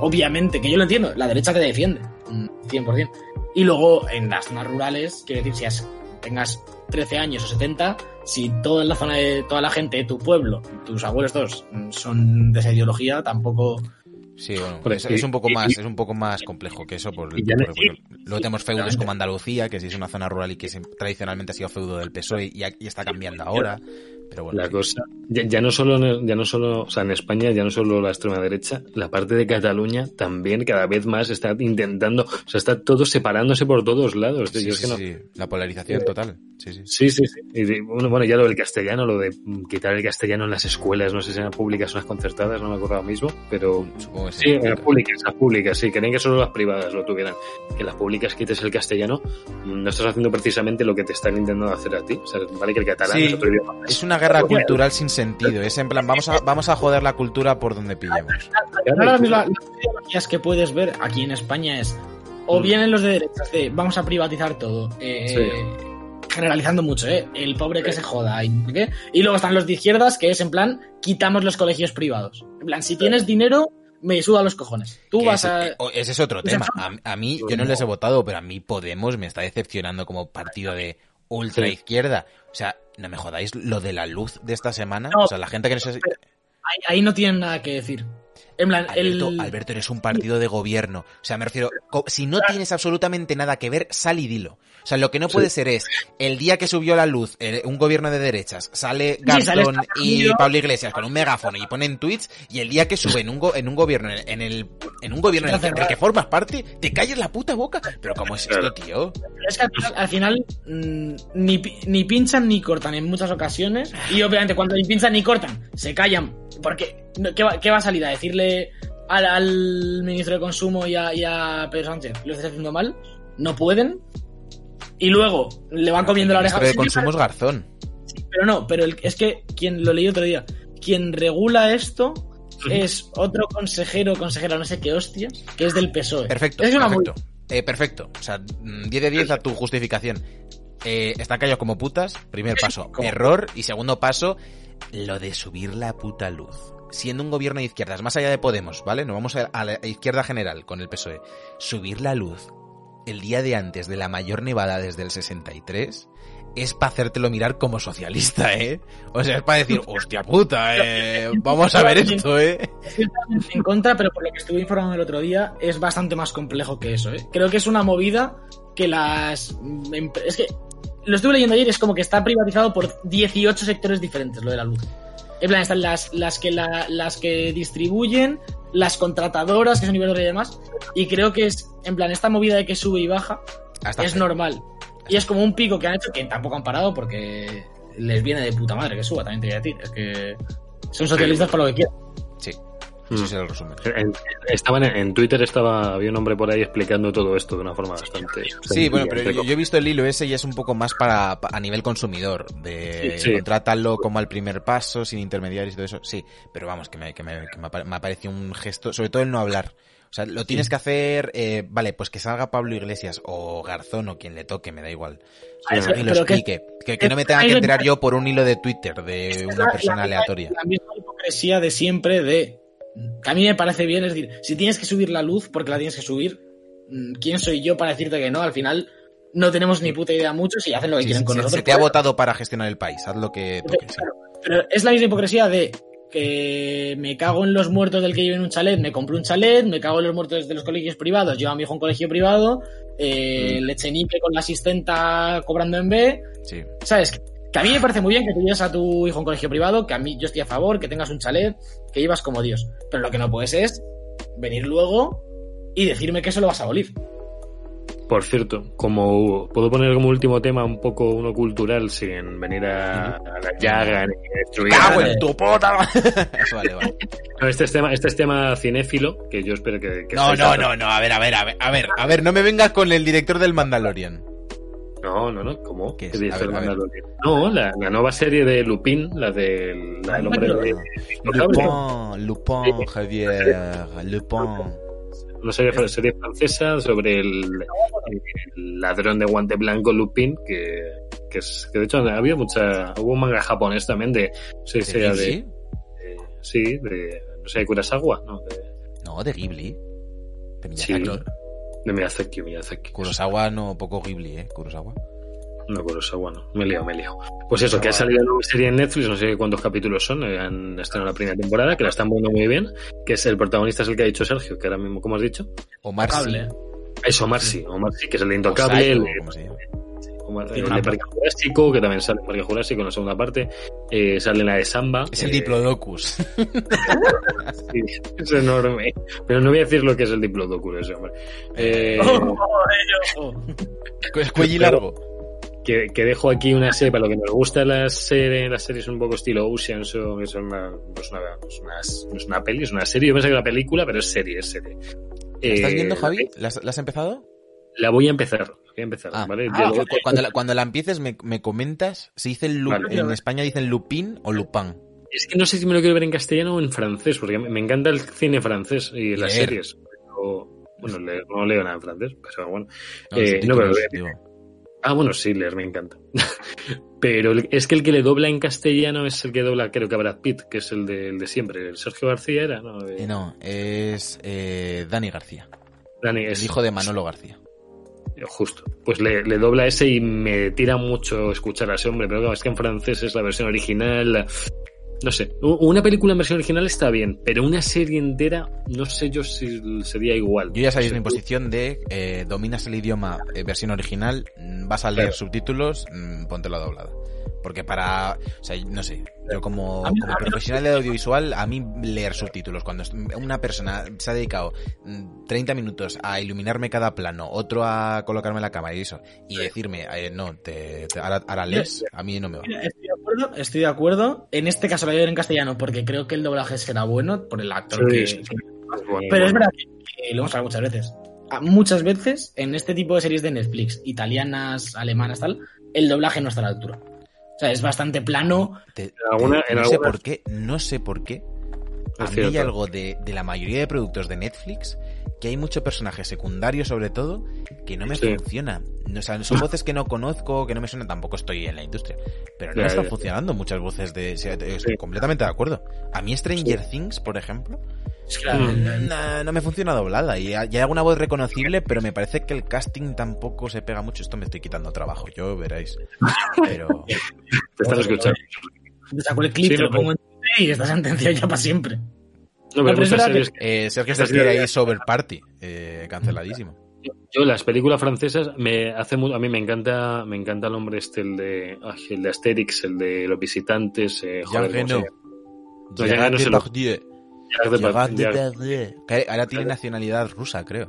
obviamente, que yo lo entiendo, la derecha te defiende, mm, 100%. Y luego, en las zonas rurales, quiero decir, si has- tengas 13 años o 70, si toda la zona de toda la gente de tu pueblo, tus abuelos todos, mm, son de esa ideología, tampoco... Sí, bueno, es, un poco más, y- es un poco más complejo que eso, por, por- luego tenemos feudos como Andalucía, que sí es una zona rural y que tradicionalmente ha sido feudo del PSOE y, y está cambiando ahora. Pero bueno, La sí. cosa, ya, ya no solo, ya no solo, o sea, en España ya no solo la extrema derecha, la parte de Cataluña también cada vez más está intentando, o sea, está todo separándose por todos lados. Sí, Yo es sí, que no- sí, la polarización total. Sí, sí. Sí, sí, sí. Y bueno, bueno, ya lo del castellano, lo de quitar el castellano en las escuelas, no sé si eran públicas o las concertadas, no me acuerdo ahora mismo, pero Supongo que sí. sí, en las públicas, las públicas, sí, querían que solo las privadas lo tuvieran. Que las públicas quites el castellano, no estás haciendo precisamente lo que te están intentando hacer a ti. O sea, vale que el catalán Sí. es otro idioma. Es una guerra Bueno. cultural sin sentido. Es en plan, vamos a, vamos a joder la cultura por donde pillemos. Ahora mismo, las ideologías que puedes ver aquí en España es o Mm. vienen los de derechas de vamos a privatizar todo, eh, generalizando mucho, ¿eh? el pobre que Sí. se joda y, qué. y luego están los de izquierdas que es en plan quitamos los colegios privados. En plan, si tienes dinero, me suda los cojones. Tú vas ese, a... eh, ese es otro sea, tema. A, a mí, yo no les he votado, pero a mí Podemos me está decepcionando como partido de ultra Sí. izquierda. O sea, no me jodáis lo de la luz de esta semana. No. o sea, la gente que no se... Ahí, ahí no tienen nada que decir. En plan, Alberto, el... Alberto, eres un partido de gobierno. O sea, me refiero, si no tienes absolutamente nada que ver, sal y dilo. O sea, lo que no puede ser es, el día que subió la luz eh, un gobierno de derechas, sale Sí, sale Garzón esta y. Pablo Iglesias con un megáfono y ponen tweets, y el día que sube en un, go- en un gobierno, en, en el, en un gobierno en el que, del que formas parte, te calles la puta boca. Pero ¿cómo es esto, tío? Pero es que al final, al final, mm, ni, ni pinchan ni cortan en muchas ocasiones. Y obviamente cuando ni pinchan ni cortan, se callan. Porque, no, ¿qué va, qué va a salir? ¿A decirle al, al ministro de Consumo y a, y a Pedro Sánchez, lo estás haciendo mal? No pueden. Y luego le van comiendo la El oreja. ministro de consumo es Garzón. Pero no, pero el- es que quien lo leí otro día, quien regula esto es otro consejero, consejera, no sé qué hostias, que es del PSOE. Perfecto, Es una muy- perfecto. Eh, perfecto. O sea, mm, 10 de 10 a tu justificación. Eh, están callados como putas. Primer paso, error. Y segundo paso, lo de subir la puta luz. Siendo un gobierno de izquierdas, más allá de Podemos, ¿vale? Nos vamos a, la izquierda general con el PSOE. Subir la luz el día de antes de la mayor nevada desde el 63 es para hacértelo mirar como socialista, ¿eh? O sea, es para decir, hostia puta, eh, vamos a ver esto, ¿eh? En contra, pero por lo que estuve informando el otro día, es bastante más complejo que eso, ¿eh? Creo que es una movida que las... Es que lo estuve leyendo ayer, es como que está privatizado por 18 sectores diferentes lo de la luz. En plan, están las, las, que, la- las que distribuyen, las contratadoras, que son Iberdrola y demás, y creo que es, en plan, esta movida de que sube y baja, Hasta es fe. normal. Y es como un pico que han hecho que tampoco han parado porque les viene de puta madre que suba, también te voy a decir. Es que son socialistas para lo que quieran. Sí, Mm. ese es el resumen. En, estaban en, en Twitter estaba había un hombre por ahí explicando todo esto de una forma bastante Sí, bueno, pero yo, yo he visto el hilo ese y es un poco más para, pa- a nivel consumidor, de Sí. como al primer paso, sin intermediarios y todo eso. Sí, pero vamos, que me, que me, que me me ha parecido un gesto, sobre todo el no hablar. O sea, lo tienes que hacer, eh, vale, pues que salga Pablo Iglesias o Garzón o quien le toque, me da igual. Ah, es Y lo que- explique. Que, que no me tenga que enterar yo por un hilo de Twitter de una la- persona la- aleatoria. La misma hipocresía de siempre de... Que a mí me parece bien, es decir, si tienes que subir la luz porque la tienes que subir, mm, ¿quién soy yo para decirte que no? Al final no tenemos ni puta idea muchos y hacen lo que Sí, quieren con se, nosotros. se te ha votado para gestionar el país, haz lo que toque. sí. Claro, Pero es la misma hipocresía de que me cago en los muertos del que vive en un chalet, me compro un chalet, me cago en los muertos de los colegios privados, llevo a mi hijo a un colegio privado, eh, Mm. nipe con la asistenta cobrando en B, Sí. ¿sabes? Que a mí me parece muy bien que tú lleves a tu hijo a un colegio privado, que a mí yo estoy a favor, que tengas un chalet, que llevas como Dios. Pero lo que no puedes es venir luego y decirme que eso lo vas a abolir. Por cierto, como puedo poner como último tema un poco uno cultural sin venir a, a la llaga ni destruir ¡Cago en tu puta! Eso vale, vale. No, este es tema, este es tema cinéfilo que yo espero que, que No, no, no, no, a ver, a ver, a ver, a ver, a ver, no me vengas con el director del Mandalorian. No, no, no, ¿cómo? ¿Qué es? ver? No, la, la nueva serie de Lupin, la del del hombre de Lupin, Lupin, Javier, Lupin. una serie, serie francesa sobre el, el ladrón de guante blanco Lupin que, que es que de hecho había mucha hubo un manga japonés también de sé si ¿De de, de- sí de no sé de Kurosawa no de, No, de Ghibli. De Sí. De Miyazaki Miyazaki Kurosawa no, poco Ghibli, eh, Kurosawa. no Kurosawa no. Me he liado me he liado. Pues eso que ha salido una serie en Netflix no sé cuántos capítulos son han estrenado la primera temporada que la están viendo muy bien que es el protagonista es el que ha dicho Sergio que ahora mismo como has dicho Omar. Cable. es Omar sí Omar sí que es el de Intocable Sayo, el como el, de Parque Jurásico, que también sale en Parque Jurásico en la segunda parte, eh, sale la de Samba. Es el eh, Diplodocus. sí, es enorme. Pero no voy a decir lo que es el Diplodocus ese hombre. Eh, Es cuello largo. que, que dejo aquí una serie, para lo que nos gusta las series, las series un poco estilo Ocean, son, que son una, no es una, no es una, no es una peli, es una serie, yo pensé que era una película, pero es serie, es serie. ¿La estás Eh, viendo, Javi? ¿La has, la has empezado? La voy a empezar, la voy a empezar, Ah, ¿vale? ah, cu- cuando, la, cuando la empieces me, me comentas si dice Lu- Vale. en España dicen Lupin o Lupin. Es que no sé si me lo quiero ver en castellano o en francés, porque me encanta el cine francés y las series. Pero, bueno, no leo nada en francés, pero bueno. No, Eh, no, pero- digo. Ah, bueno, sí, leer me encanta. pero es que el que le dobla en castellano es el que dobla, creo que a Brad Pitt, que es el de, el de siempre. El Sergio García era, ¿no? De- Eh, no, es eh, Dani García, Dani, el hijo de Manolo García. Justo. Pues le, le dobla ese y me tira mucho escuchar a ese hombre, pero es que en francés es la versión original. la- No sé, una película en versión original está bien, pero una serie entera, no sé yo si sería igual. Yo ya sabéis mi posición de eh, dominas el idioma eh, versión original, mm, vas a leer Claro. subtítulos, mm, póntelo doblada. Porque para, o sea, no sé, yo como, mí- profesional de audiovisual, a mí leer subtítulos, cuando una persona se ha dedicado mm, 30 minutos a iluminarme cada plano, otro a colocarme la cámara y eso, y decirme, eh, no, te, te- ahora, ahora lees, a mí no me va. Mira, Estoy de acuerdo, estoy de acuerdo. En este caso la voy a ver en castellano porque creo que el doblaje será bueno por el actor Sí, que, sí, bueno, Pero es verdad que, que lo hemos hablado muchas veces. Ah, Muchas veces en este tipo de series de Netflix, italianas, alemanas, tal, el doblaje no está a la altura. O sea, es bastante plano. Te- alguna- te- en no sé por qué, no sé por qué. A Es mí hay algo de, de la mayoría de productos de Netflix que hay mucho personaje secundario sobre todo que no me Sí. funciona. No, o sea, son voces que no conozco, que no me suenan, tampoco estoy en la industria. Pero no Ya, están ya. funcionando muchas voces de... Estoy Sí. completamente de acuerdo. A mí Stranger Things, por ejemplo, Mm. No, no me funciona doblada y hay, alguna voz reconocible, pero me parece que el casting tampoco se pega mucho. Esto me estoy quitando trabajo, yo veréis. Pero Te están escuchando. te saco el clip, Sí, te lo pongo en y está sentenciado ya para siempre. Pero pero muchas series eh, Sergio Esta se quiere serie- ahí Sober Party, eh, canceladísimo. Yo las películas francesas me hace a mí me encanta me encanta el hombre este el de ay, el de Asterix el de los visitantes eh, joder, Jean. Que Ahora tiene nacionalidad rusa, creo.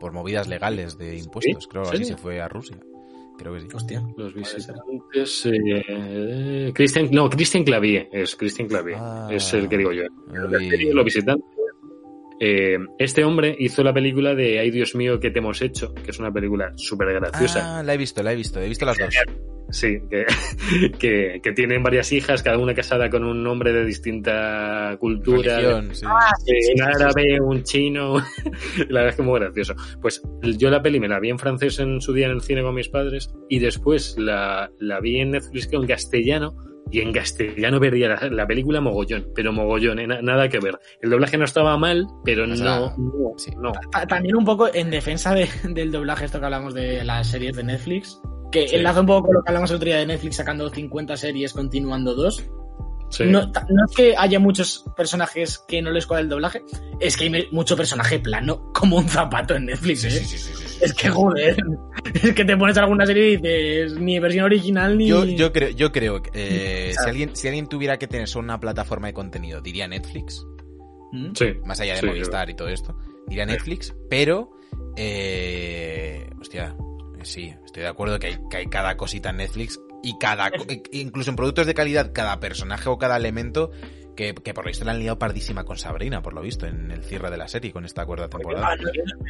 Por movidas legales de impuestos, creo. ¿En Así se fue a Rusia. Creo que sí. Hostia. Los visitantes eh, Christian no Christian Clavier es Christian Clavier Ah. es el que digo yo Los visitantes eh, este hombre hizo la película de Ay Dios mío ¿qué te hemos hecho? que es una película súper graciosa Ah, la he visto, la he visto. He visto las dos. Sí, que, que, que tienen varias hijas, cada una casada con un hombre de distinta cultura. Religión, sí. Eh, un árabe, un chino. la verdad es que muy gracioso. Pues yo la peli me la vi en francés en su día en el cine con mis padres y después la, la vi en Netflix en castellano y en castellano vería la, la película mogollón, pero mogollón, eh, na- nada que ver. El doblaje no estaba mal, pero no, no, sí. no. Ta- También un poco en defensa de- del doblaje, esto que hablamos de las series de Netflix, que Sí. enlaza un poco con lo que hablamos el otro día de Netflix sacando 50 series continuando dos. Sí. No, no es que haya muchos personajes que no les cuadra el doblaje, es que hay mucho personaje plano como un zapato en Netflix, ¿eh? Sí, sí, sí, sí, sí. Es que joder, es que te pones alguna serie y dices ni versión original ni... Yo, yo creo, yo creo que eh, si, alguien, si alguien tuviera que tener solo una plataforma de contenido, diría Netflix, ¿Mm? Sí. más allá de Sí, Movistar y todo esto, diría Netflix, pero, eh, hostia, sí, estoy de acuerdo que hay, que hay cada cosita en Netflix y cada, incluso en productos de calidad, cada personaje o cada elemento que, que por lo visto le han liado pardísima con Sabrina, por lo visto, en el cierre de la serie, con esta cuarta temporada. Ah,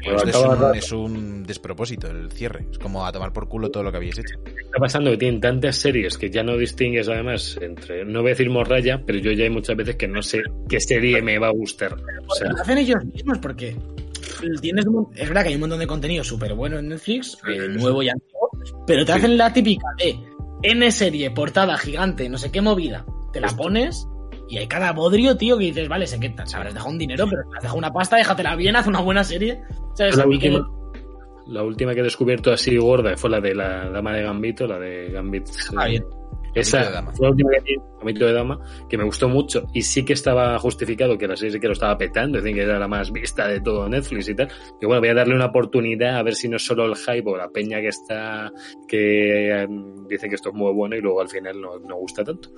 Pues es, un, es un despropósito el cierre, es como a tomar por culo todo lo que habéis hecho. está pasando que tienen tantas series que ya no distingues además entre, no voy a decir morralla, pero yo ya hay muchas veces que no sé qué serie me va a gustar. O sea, lo hacen ellos mismos porque tienes un es verdad que hay un montón de contenido súper bueno en Netflix, Sí, eh, nuevo y antiguo, pero te Sí. hacen la típica de N serie, portada gigante, no sé qué movida, te la pones y hay cada bodrio, tío, que dices, vale, sé que te habrás dejado un dinero, pero te has dejado una pasta, déjatela bien, haz una buena serie. ¿Sabes? la A mí que- última, la última que he descubierto así gorda fue la de la dama de Gambito, la de Gambit. Ah, bien. Esa dama. fue la última que vi, Gambito de Dama, que me gustó mucho y sí que estaba justificado que la serie sí que lo estaba petando, es decir, que era la más vista de todo Netflix y tal. Que bueno, voy a darle una oportunidad a ver si no es solo el hype o la peña que está, que eh, dice que esto es muy bueno y luego al final no, no gusta tanto.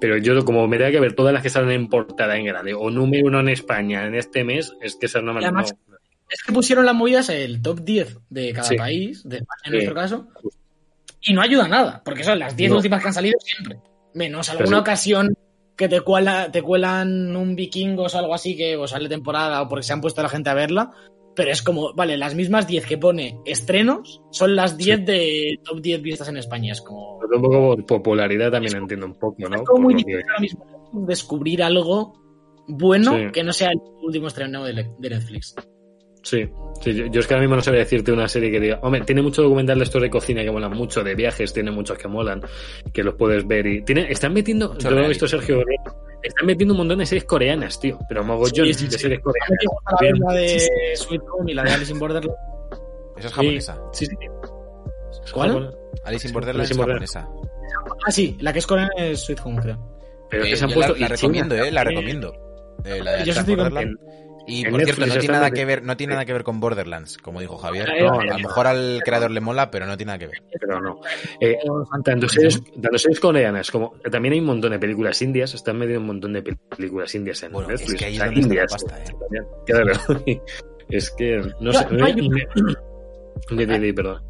Pero yo, como me tenga que ver todas las que salen en portada en grande o número uno en España en este mes, es que esas no me además, no. Es que pusieron las movidas el top 10 de cada Sí. país, de España en Sí. nuestro caso, y no ayuda a nada, porque son las 10 No. últimas que han salido siempre. Menos alguna sí. ocasión que te, cuela, te cuelan un vikingos o algo así que o sale temporada o porque se han puesto a la gente a verla. Pero es como, vale, las mismas 10 que pone estrenos son las 10 de top 10 vistas en España. Es como. Pero un poco por popularidad también entiendo un poco, ¿no? es como muy difícil ahora mismo descubrir algo bueno Sí. que no sea el último estreno de, de Netflix. Sí, sí, yo, yo es que ahora mismo no sabría decirte una serie que diga, hombre, tiene mucho documental de estos de cocina que molan mucho, de viajes, tiene muchos que molan, que los puedes ver y tiene, están metiendo, Mucho yo lo he visto. Sergio, están metiendo un montón de series coreanas, tío, pero mogollón Sí, sí, de sí. series coreanas. la, Bien. la de Sweet Home y la de Alice in Borderland. Esa es japonesa. Sí, sí. ¿Cuál? Alice in Borderland es japonesa. Ah, sí, la que es coreana es Sweet Home, creo. Pero Eh, que se han yo puesto la, recomiendo, eh, la recomiendo. Eh, la de Yo Alice in Borderland. Y En por Netflix cierto, no tiene nada que ver, no tiene nada que ver con Borderlands, como dijo Javier. No, a lo mejor al creador le mola, pero no tiene nada que ver. Pero no. Eh, tanto, series, tanto series coreanas como también hay un montón de películas indias, están metiendo un montón de películas indias en Bueno, Netflix. es que ahí es o sea, donde está la indias, pasta, ¿eh? también. Claro. es que no sé. No, hay un- Di, di, di, perdón.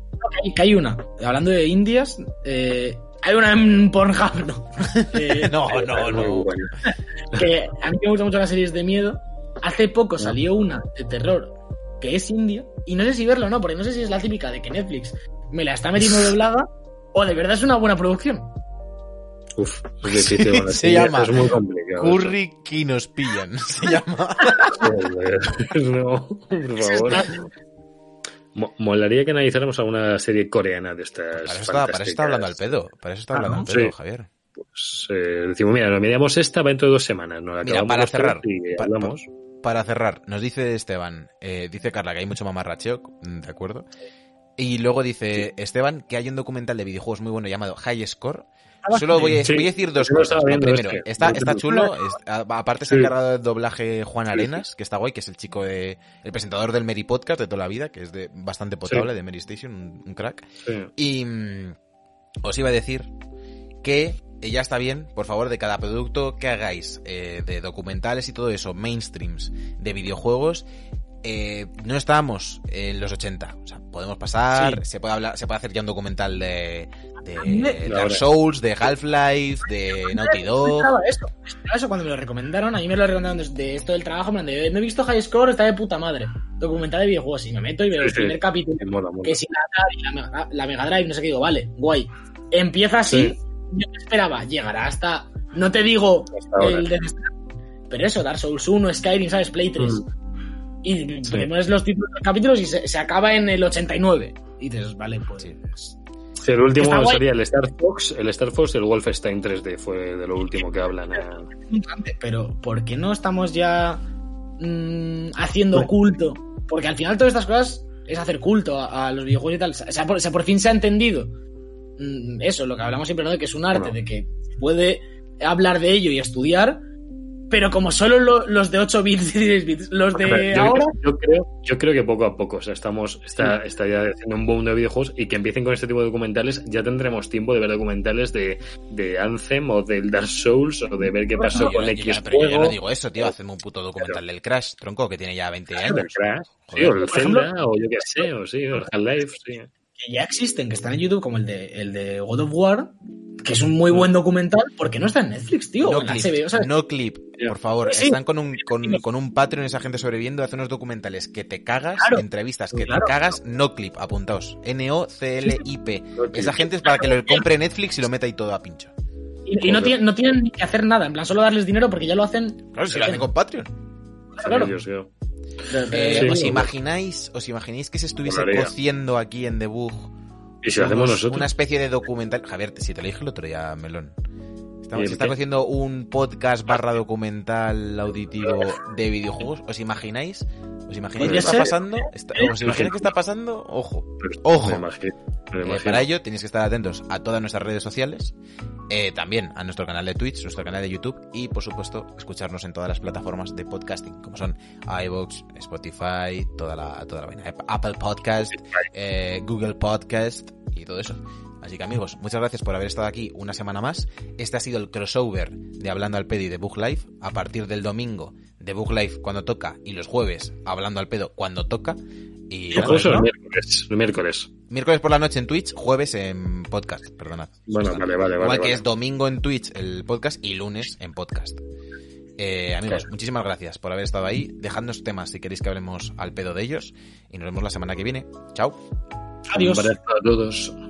Que hay, una. Hablando de indias, eh, hay una en Pornhub, ¿no? Eh, No, no, no. que a mí me gustan mucho las series de miedo. Hace poco salió una de terror que es india. Y no sé si verlo o no, porque no sé si es la típica de que Netflix me la está metiendo doblada o de verdad es una buena producción. Uf, es difícil. bueno, Se sí, llama Es muy complicado. Curry que nos pillan, se llama. No, por favor. Mo- Molaría que analizáramos alguna serie coreana de estas. Para eso, está, para eso está hablando al pedo. Para eso está Ah, hablando ¿no? al pedo, Sí. Javier. Pues, eh, decimos, mira, nos miramos esta va dentro de dos semanas. Nos la Mira, acabamos para cerrar, Y pa- hablamos. para cerrar, nos dice Esteban, eh, dice Carla que hay mucho mamarracheo, mm, de acuerdo. Y luego dice Esteban que hay un documental de videojuegos muy bueno llamado High Score. Solo voy a, Sí, voy a decir dos cosas. Lo primero, este. está, chulo. es- aparte se ha encargado del doblaje Juan. Arenas, que está guay, que es el chico de, el presentador del Mary Podcast de toda la vida, que es de bastante potable, de Mary Station, un, un crack. Y mm, os iba a decir que ya está bien, por favor, de cada producto que hagáis, eh, de documentales y todo eso, mainstreams, de videojuegos, eh, no estamos en los 80. O sea, podemos pasar, se puede hablar, se puede hacer ya un documental de, de me- Dark. Souls, de Half-Life, de Naughty Dog. Eso, eso cuando me lo recomendaron. A mí me lo recomendaron desde esto del trabajo. Me han dicho, no he visto High Score, está de puta madre. Documental de videojuegos. Y me meto y veo el sí. primer capítulo. Sí, mola, mola. Que si la, la, la Mega Drive, no sé qué digo, vale, guay. Empieza así. Yo me esperaba, llegará hasta. No te digo Hasta el de pero eso, Dark Souls 1, Skyrim, ¿sabes? Play 3. Y Sí. vemos los títulos de los capítulos y se, se acaba en el 89. Y dices, vale, pues. Sí, el último guay. sería el Star Fox, el Star Fox y el Wolfenstein 3D fue de lo último que hablan. eh. Pero, ¿por qué no estamos ya mm, haciendo culto? Porque al final todas estas cosas es hacer culto a, a los videojuegos y tal. O sea, por, o sea, por fin se ha entendido mm, eso, lo que hablamos siempre, ¿no? De que es un arte, Bueno. de que puede hablar de ello y estudiar, pero como solo lo- los de 8 bits y 16 bits, los de yo, ahora... yo creo, yo creo que poco a poco, o sea, estamos, está, está ya haciendo un boom de videojuegos y que empiecen con este tipo de documentales, ya tendremos tiempo de ver documentales de, de Anthem o del Dark Souls o de ver qué pasó Yo- con yo- X pero yo juego. no digo eso, tío. Hacemos un puto documental del Crash, tronco, que tiene ya 20 del años. Crash, sí, o el Zelda, o yo qué sé, o sí, o el Half-Life, sí. Que ya existen, que están en YouTube, como el de, el de God of War, que es un muy buen documental, porque no está en Netflix, tío, No en clip, HBO, ¿sabes? no clip, Ya. por favor. Sí, sí. Están con un, con, con un Patreon esa gente sobreviviendo, hace unos documentales que te cagas, Claro. entrevistas que Claro. te cagas, no clip, apuntaos. N-O-C-L-I-P. No clip. Esa gente es para que lo compre Netflix y lo meta ahí todo a pincho. Y, y no, tienen, no tienen ni que hacer nada, en plan, solo darles dinero porque ya lo hacen. Claro, si lo hacen con Patreon. Claro. Eh, Sí. ¿os, imagináis, ¿Os imagináis que se estuviese Molaría. cociendo aquí en Debug Y si lo hacemos nosotros. una especie de documental? Javier, si te lo dije el otro día, Melón. Estamos, ¿Y se está haciendo un podcast barra documental auditivo de videojuegos. ¿Os imagináis? ¿Os imagináis qué está pasando? Está- ¿Os imagináis qué está pasando? Ojo. Ojo. Eh, para ello tenéis que estar atentos a todas nuestras redes sociales, eh, también a nuestro canal de Twitch, nuestro canal de YouTube y por supuesto escucharnos en todas las plataformas de podcasting como son iVoox, Spotify, toda la, toda la vaina, Apple Podcast, eh, Google Podcast y todo eso. Así que amigos, muchas gracias por haber estado aquí una semana más. Este ha sido el crossover de Hablando al Pedo y de Bug Life. A partir del domingo de Bug Life cuando toca y los jueves Hablando al Pedo cuando toca. Y El nada, jueves o el ¿no? miércoles. El miércoles. Miércoles por la noche en Twitch, jueves en podcast, perdonad. Bueno, vale, vale, Igual vale. que vale. es domingo en Twitch el podcast y lunes en podcast. Eh, amigos, muchísimas gracias por haber estado ahí. Dejadnos temas si queréis que hablemos al pedo de ellos. Y nos vemos la semana que viene. Chao. Adiós. Un abrazo a todos.